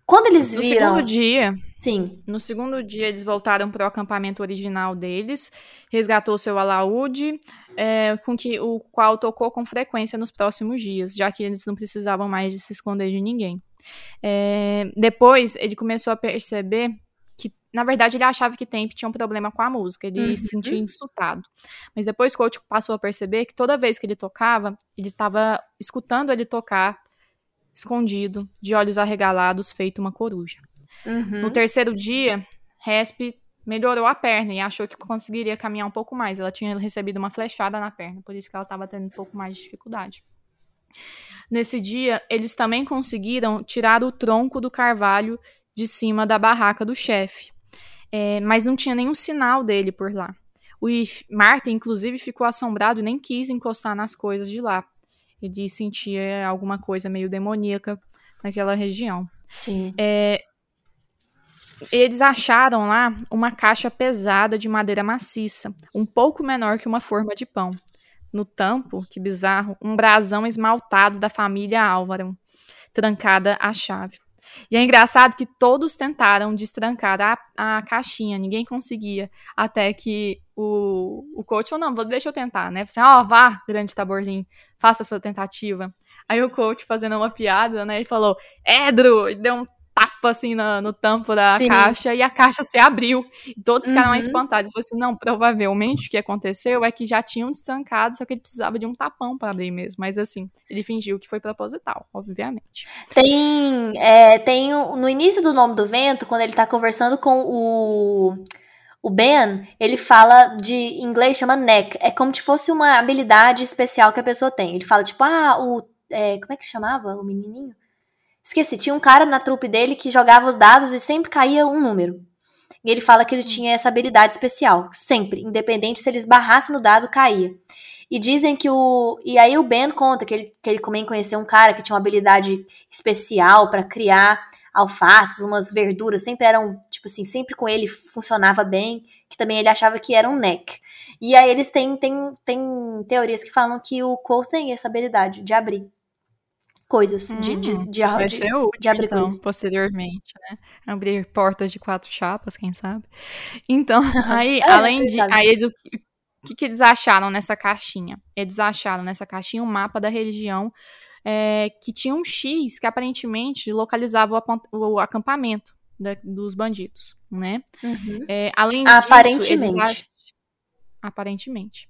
Quando eles viram. No segundo dia. Sim. No segundo dia, eles voltaram para o acampamento original deles, resgatou seu alaúde, é, com que o qual tocou com frequência nos próximos dias, já que eles não precisavam mais de se esconder de ninguém. É, depois, ele começou a perceber que, na verdade, ele achava que Temp tinha um problema com a música, ele uhum. se sentia insultado. Mas depois, coach passou a perceber que toda vez que ele tocava, ele estava escutando ele tocar escondido, de olhos arregalados, feito uma coruja. Uhum. No terceiro dia, Resp melhorou a perna e achou que conseguiria caminhar um pouco mais. Ela tinha recebido uma flechada na perna, por isso que ela estava tendo um pouco mais de dificuldade. Nesse dia, eles também conseguiram tirar o tronco do carvalho de cima da barraca do chefe, é, mas não tinha nenhum sinal dele por lá. O Martin, inclusive, ficou assombrado e nem quis encostar nas coisas de lá. Ele sentia alguma coisa meio demoníaca naquela região. Sim. É, eles acharam lá uma caixa pesada de madeira maciça, um pouco menor que uma forma de pão. No tampo, que bizarro, um brasão esmaltado da família Álvaro, trancada à chave. E é engraçado que todos tentaram destrancar a, a caixinha, ninguém conseguia, até que o, o coach falou, não, deixa eu tentar, né? Assim, ó, oh, vá, grande Taborlim, faça a sua tentativa. Aí o coach, fazendo uma piada, né, ele falou, Edro, e deu um tapa assim no, no tampo da Sim. caixa e a caixa se abriu. E todos ficaram uhum. espantados. E falou assim: não, provavelmente o que aconteceu é que já tinham destancado, só que ele precisava de um tapão para abrir mesmo. Mas assim, ele fingiu que foi proposital, obviamente. Tem, é, tem no início do Nome do Vento, quando ele tá conversando com o. O Ben, ele fala de em inglês chama neck. É como se fosse uma habilidade especial que a pessoa tem. Ele fala, tipo, ah, o. É, como é que chamava o menininho? Esqueci, tinha um cara na trupe dele que jogava os dados e sempre caía um número. E ele fala que ele tinha essa habilidade especial, sempre, independente se ele esbarrasse no dado, caía. E dizem que o. E aí o Ben conta que ele, que ele também conheceu um cara que tinha uma habilidade especial para criar alfaces, umas verduras, sempre eram, tipo assim, sempre com ele funcionava bem, que também ele achava que era um neck. E aí eles têm, têm, têm teorias que falam que o Cole tem essa habilidade de abrir coisas, hum, de, de, uhum. de, vai de, ser útil, de abrir então, coisas. posteriormente, né? Abrir portas de quatro chapas, quem sabe. Então, aí, é, além de. Aí, do, o que, que eles acharam nessa caixinha? Eles acharam nessa caixinha um mapa da religião é, que tinha um X que aparentemente localizava o, o acampamento da, dos bandidos, né? Uhum. É, além aparentemente. disso, eles aparentemente.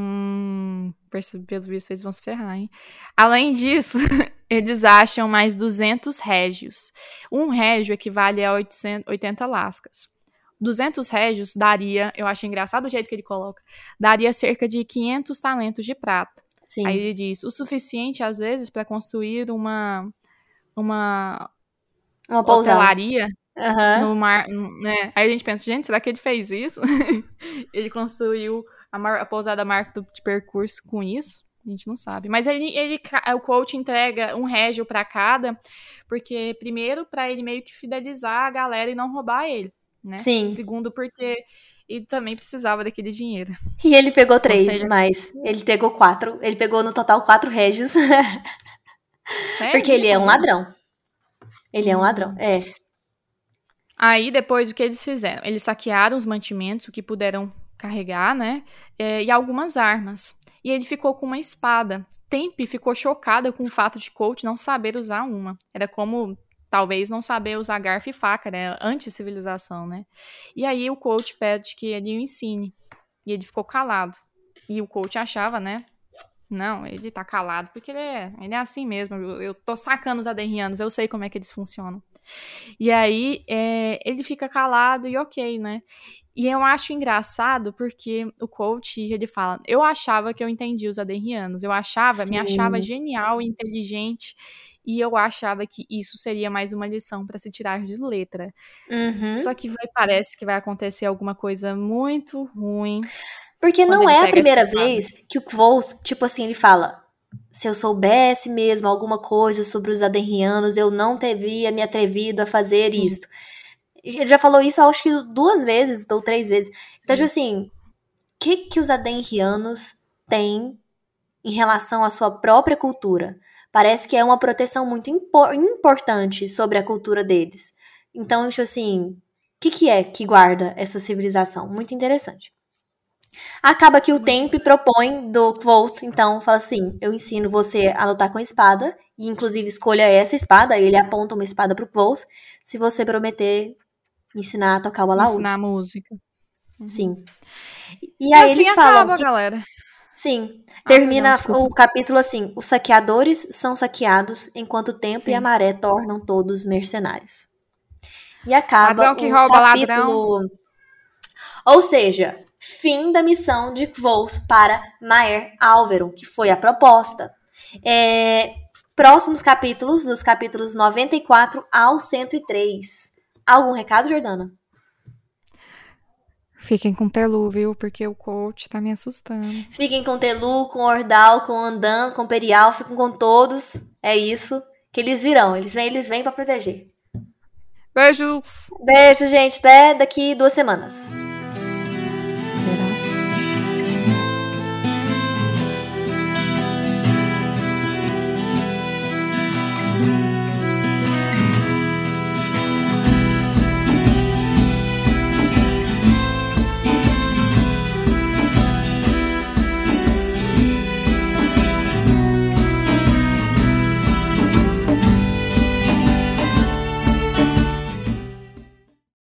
Hum, pelo visto eles vão se ferrar, hein? Além disso, eles acham mais 200 régios. Um régio equivale a 800, 80 lascas. 200 régios daria, eu acho engraçado o jeito que ele coloca, daria cerca de 500 talentos de prata. Sim. Aí ele diz, o suficiente às vezes para construir uma uma uma hotelaria uhum. no mar, né? Aí a gente pensa, gente, será que ele fez isso? ele construiu a, mar, a pousada marca de percurso com isso. A gente não sabe. Mas ele, ele o coach entrega um régio para cada, porque primeiro para ele meio que fidelizar a galera e não roubar ele, né? Sim. Segundo porque ele também precisava daquele dinheiro. E ele pegou três, seja... mas ele pegou quatro. Ele pegou no total quatro régios. É, porque ele é um ladrão. Ele é um ladrão, é. Aí depois o que eles fizeram? Eles saquearam os mantimentos, o que puderam carregar, né? É, e algumas armas. E ele ficou com uma espada. Tempe ficou chocada com o fato de Colt não saber usar uma. Era como talvez não saber usar garfo e faca, né? Anti-civilização, né? E aí o coach pede que ele o ensine. E ele ficou calado. E o coach achava, né? Não, ele tá calado porque ele é, ele é assim mesmo. Eu, eu tô sacando os aderrianos, eu sei como é que eles funcionam. E aí é, ele fica calado e ok, né? E eu acho engraçado porque o coach, ele fala, eu achava que eu entendi os adenrianos, eu achava, Sim. me achava genial, inteligente, e eu achava que isso seria mais uma lição para se tirar de letra. Uhum. Só que vai, parece que vai acontecer alguma coisa muito ruim. Porque não é a primeira vez que o Quoth, tipo assim, ele fala: se eu soubesse mesmo alguma coisa sobre os adenrianos, eu não teria me atrevido a fazer Sim. isto. Ele já falou isso, acho que duas vezes ou três vezes. Então, Sim. Então, tipo assim, o que, que os adenrianos têm em relação à sua própria cultura? Parece que é uma proteção muito impor importante sobre a cultura deles. Então, tipo assim, o que, que é que guarda essa civilização? Muito interessante. Acaba que o Temp propõe do Quoth, então, fala assim: eu ensino você a lutar com a espada, e inclusive escolha essa espada, ele aponta uma espada pro Quoth, se você prometer me ensinar a tocar o alaúde. Ensinar a música. Uhum. Sim. E aí assim eles falam. Acaba, que... galera. Sim. Termina ah, não, o capítulo assim: os saqueadores são saqueados enquanto o tempo Sim. e a maré tornam todos mercenários. E acaba ladrão que o rouba capítulo. Ladrão. Ou seja, fim da missão de Kvoth para Maer Alveron, que foi a proposta. É, próximos capítulos, dos capítulos 94 ao 103. Algum recado, Jordana? Fiquem com Telu, viu? Porque o coach tá me assustando. Fiquem com Telu, com Ordal, com Andan, com Perial, fiquem com todos. É isso. Que eles virão. Eles vêm, eles vêm para proteger. Beijos. Beijo, gente. Até daqui duas semanas.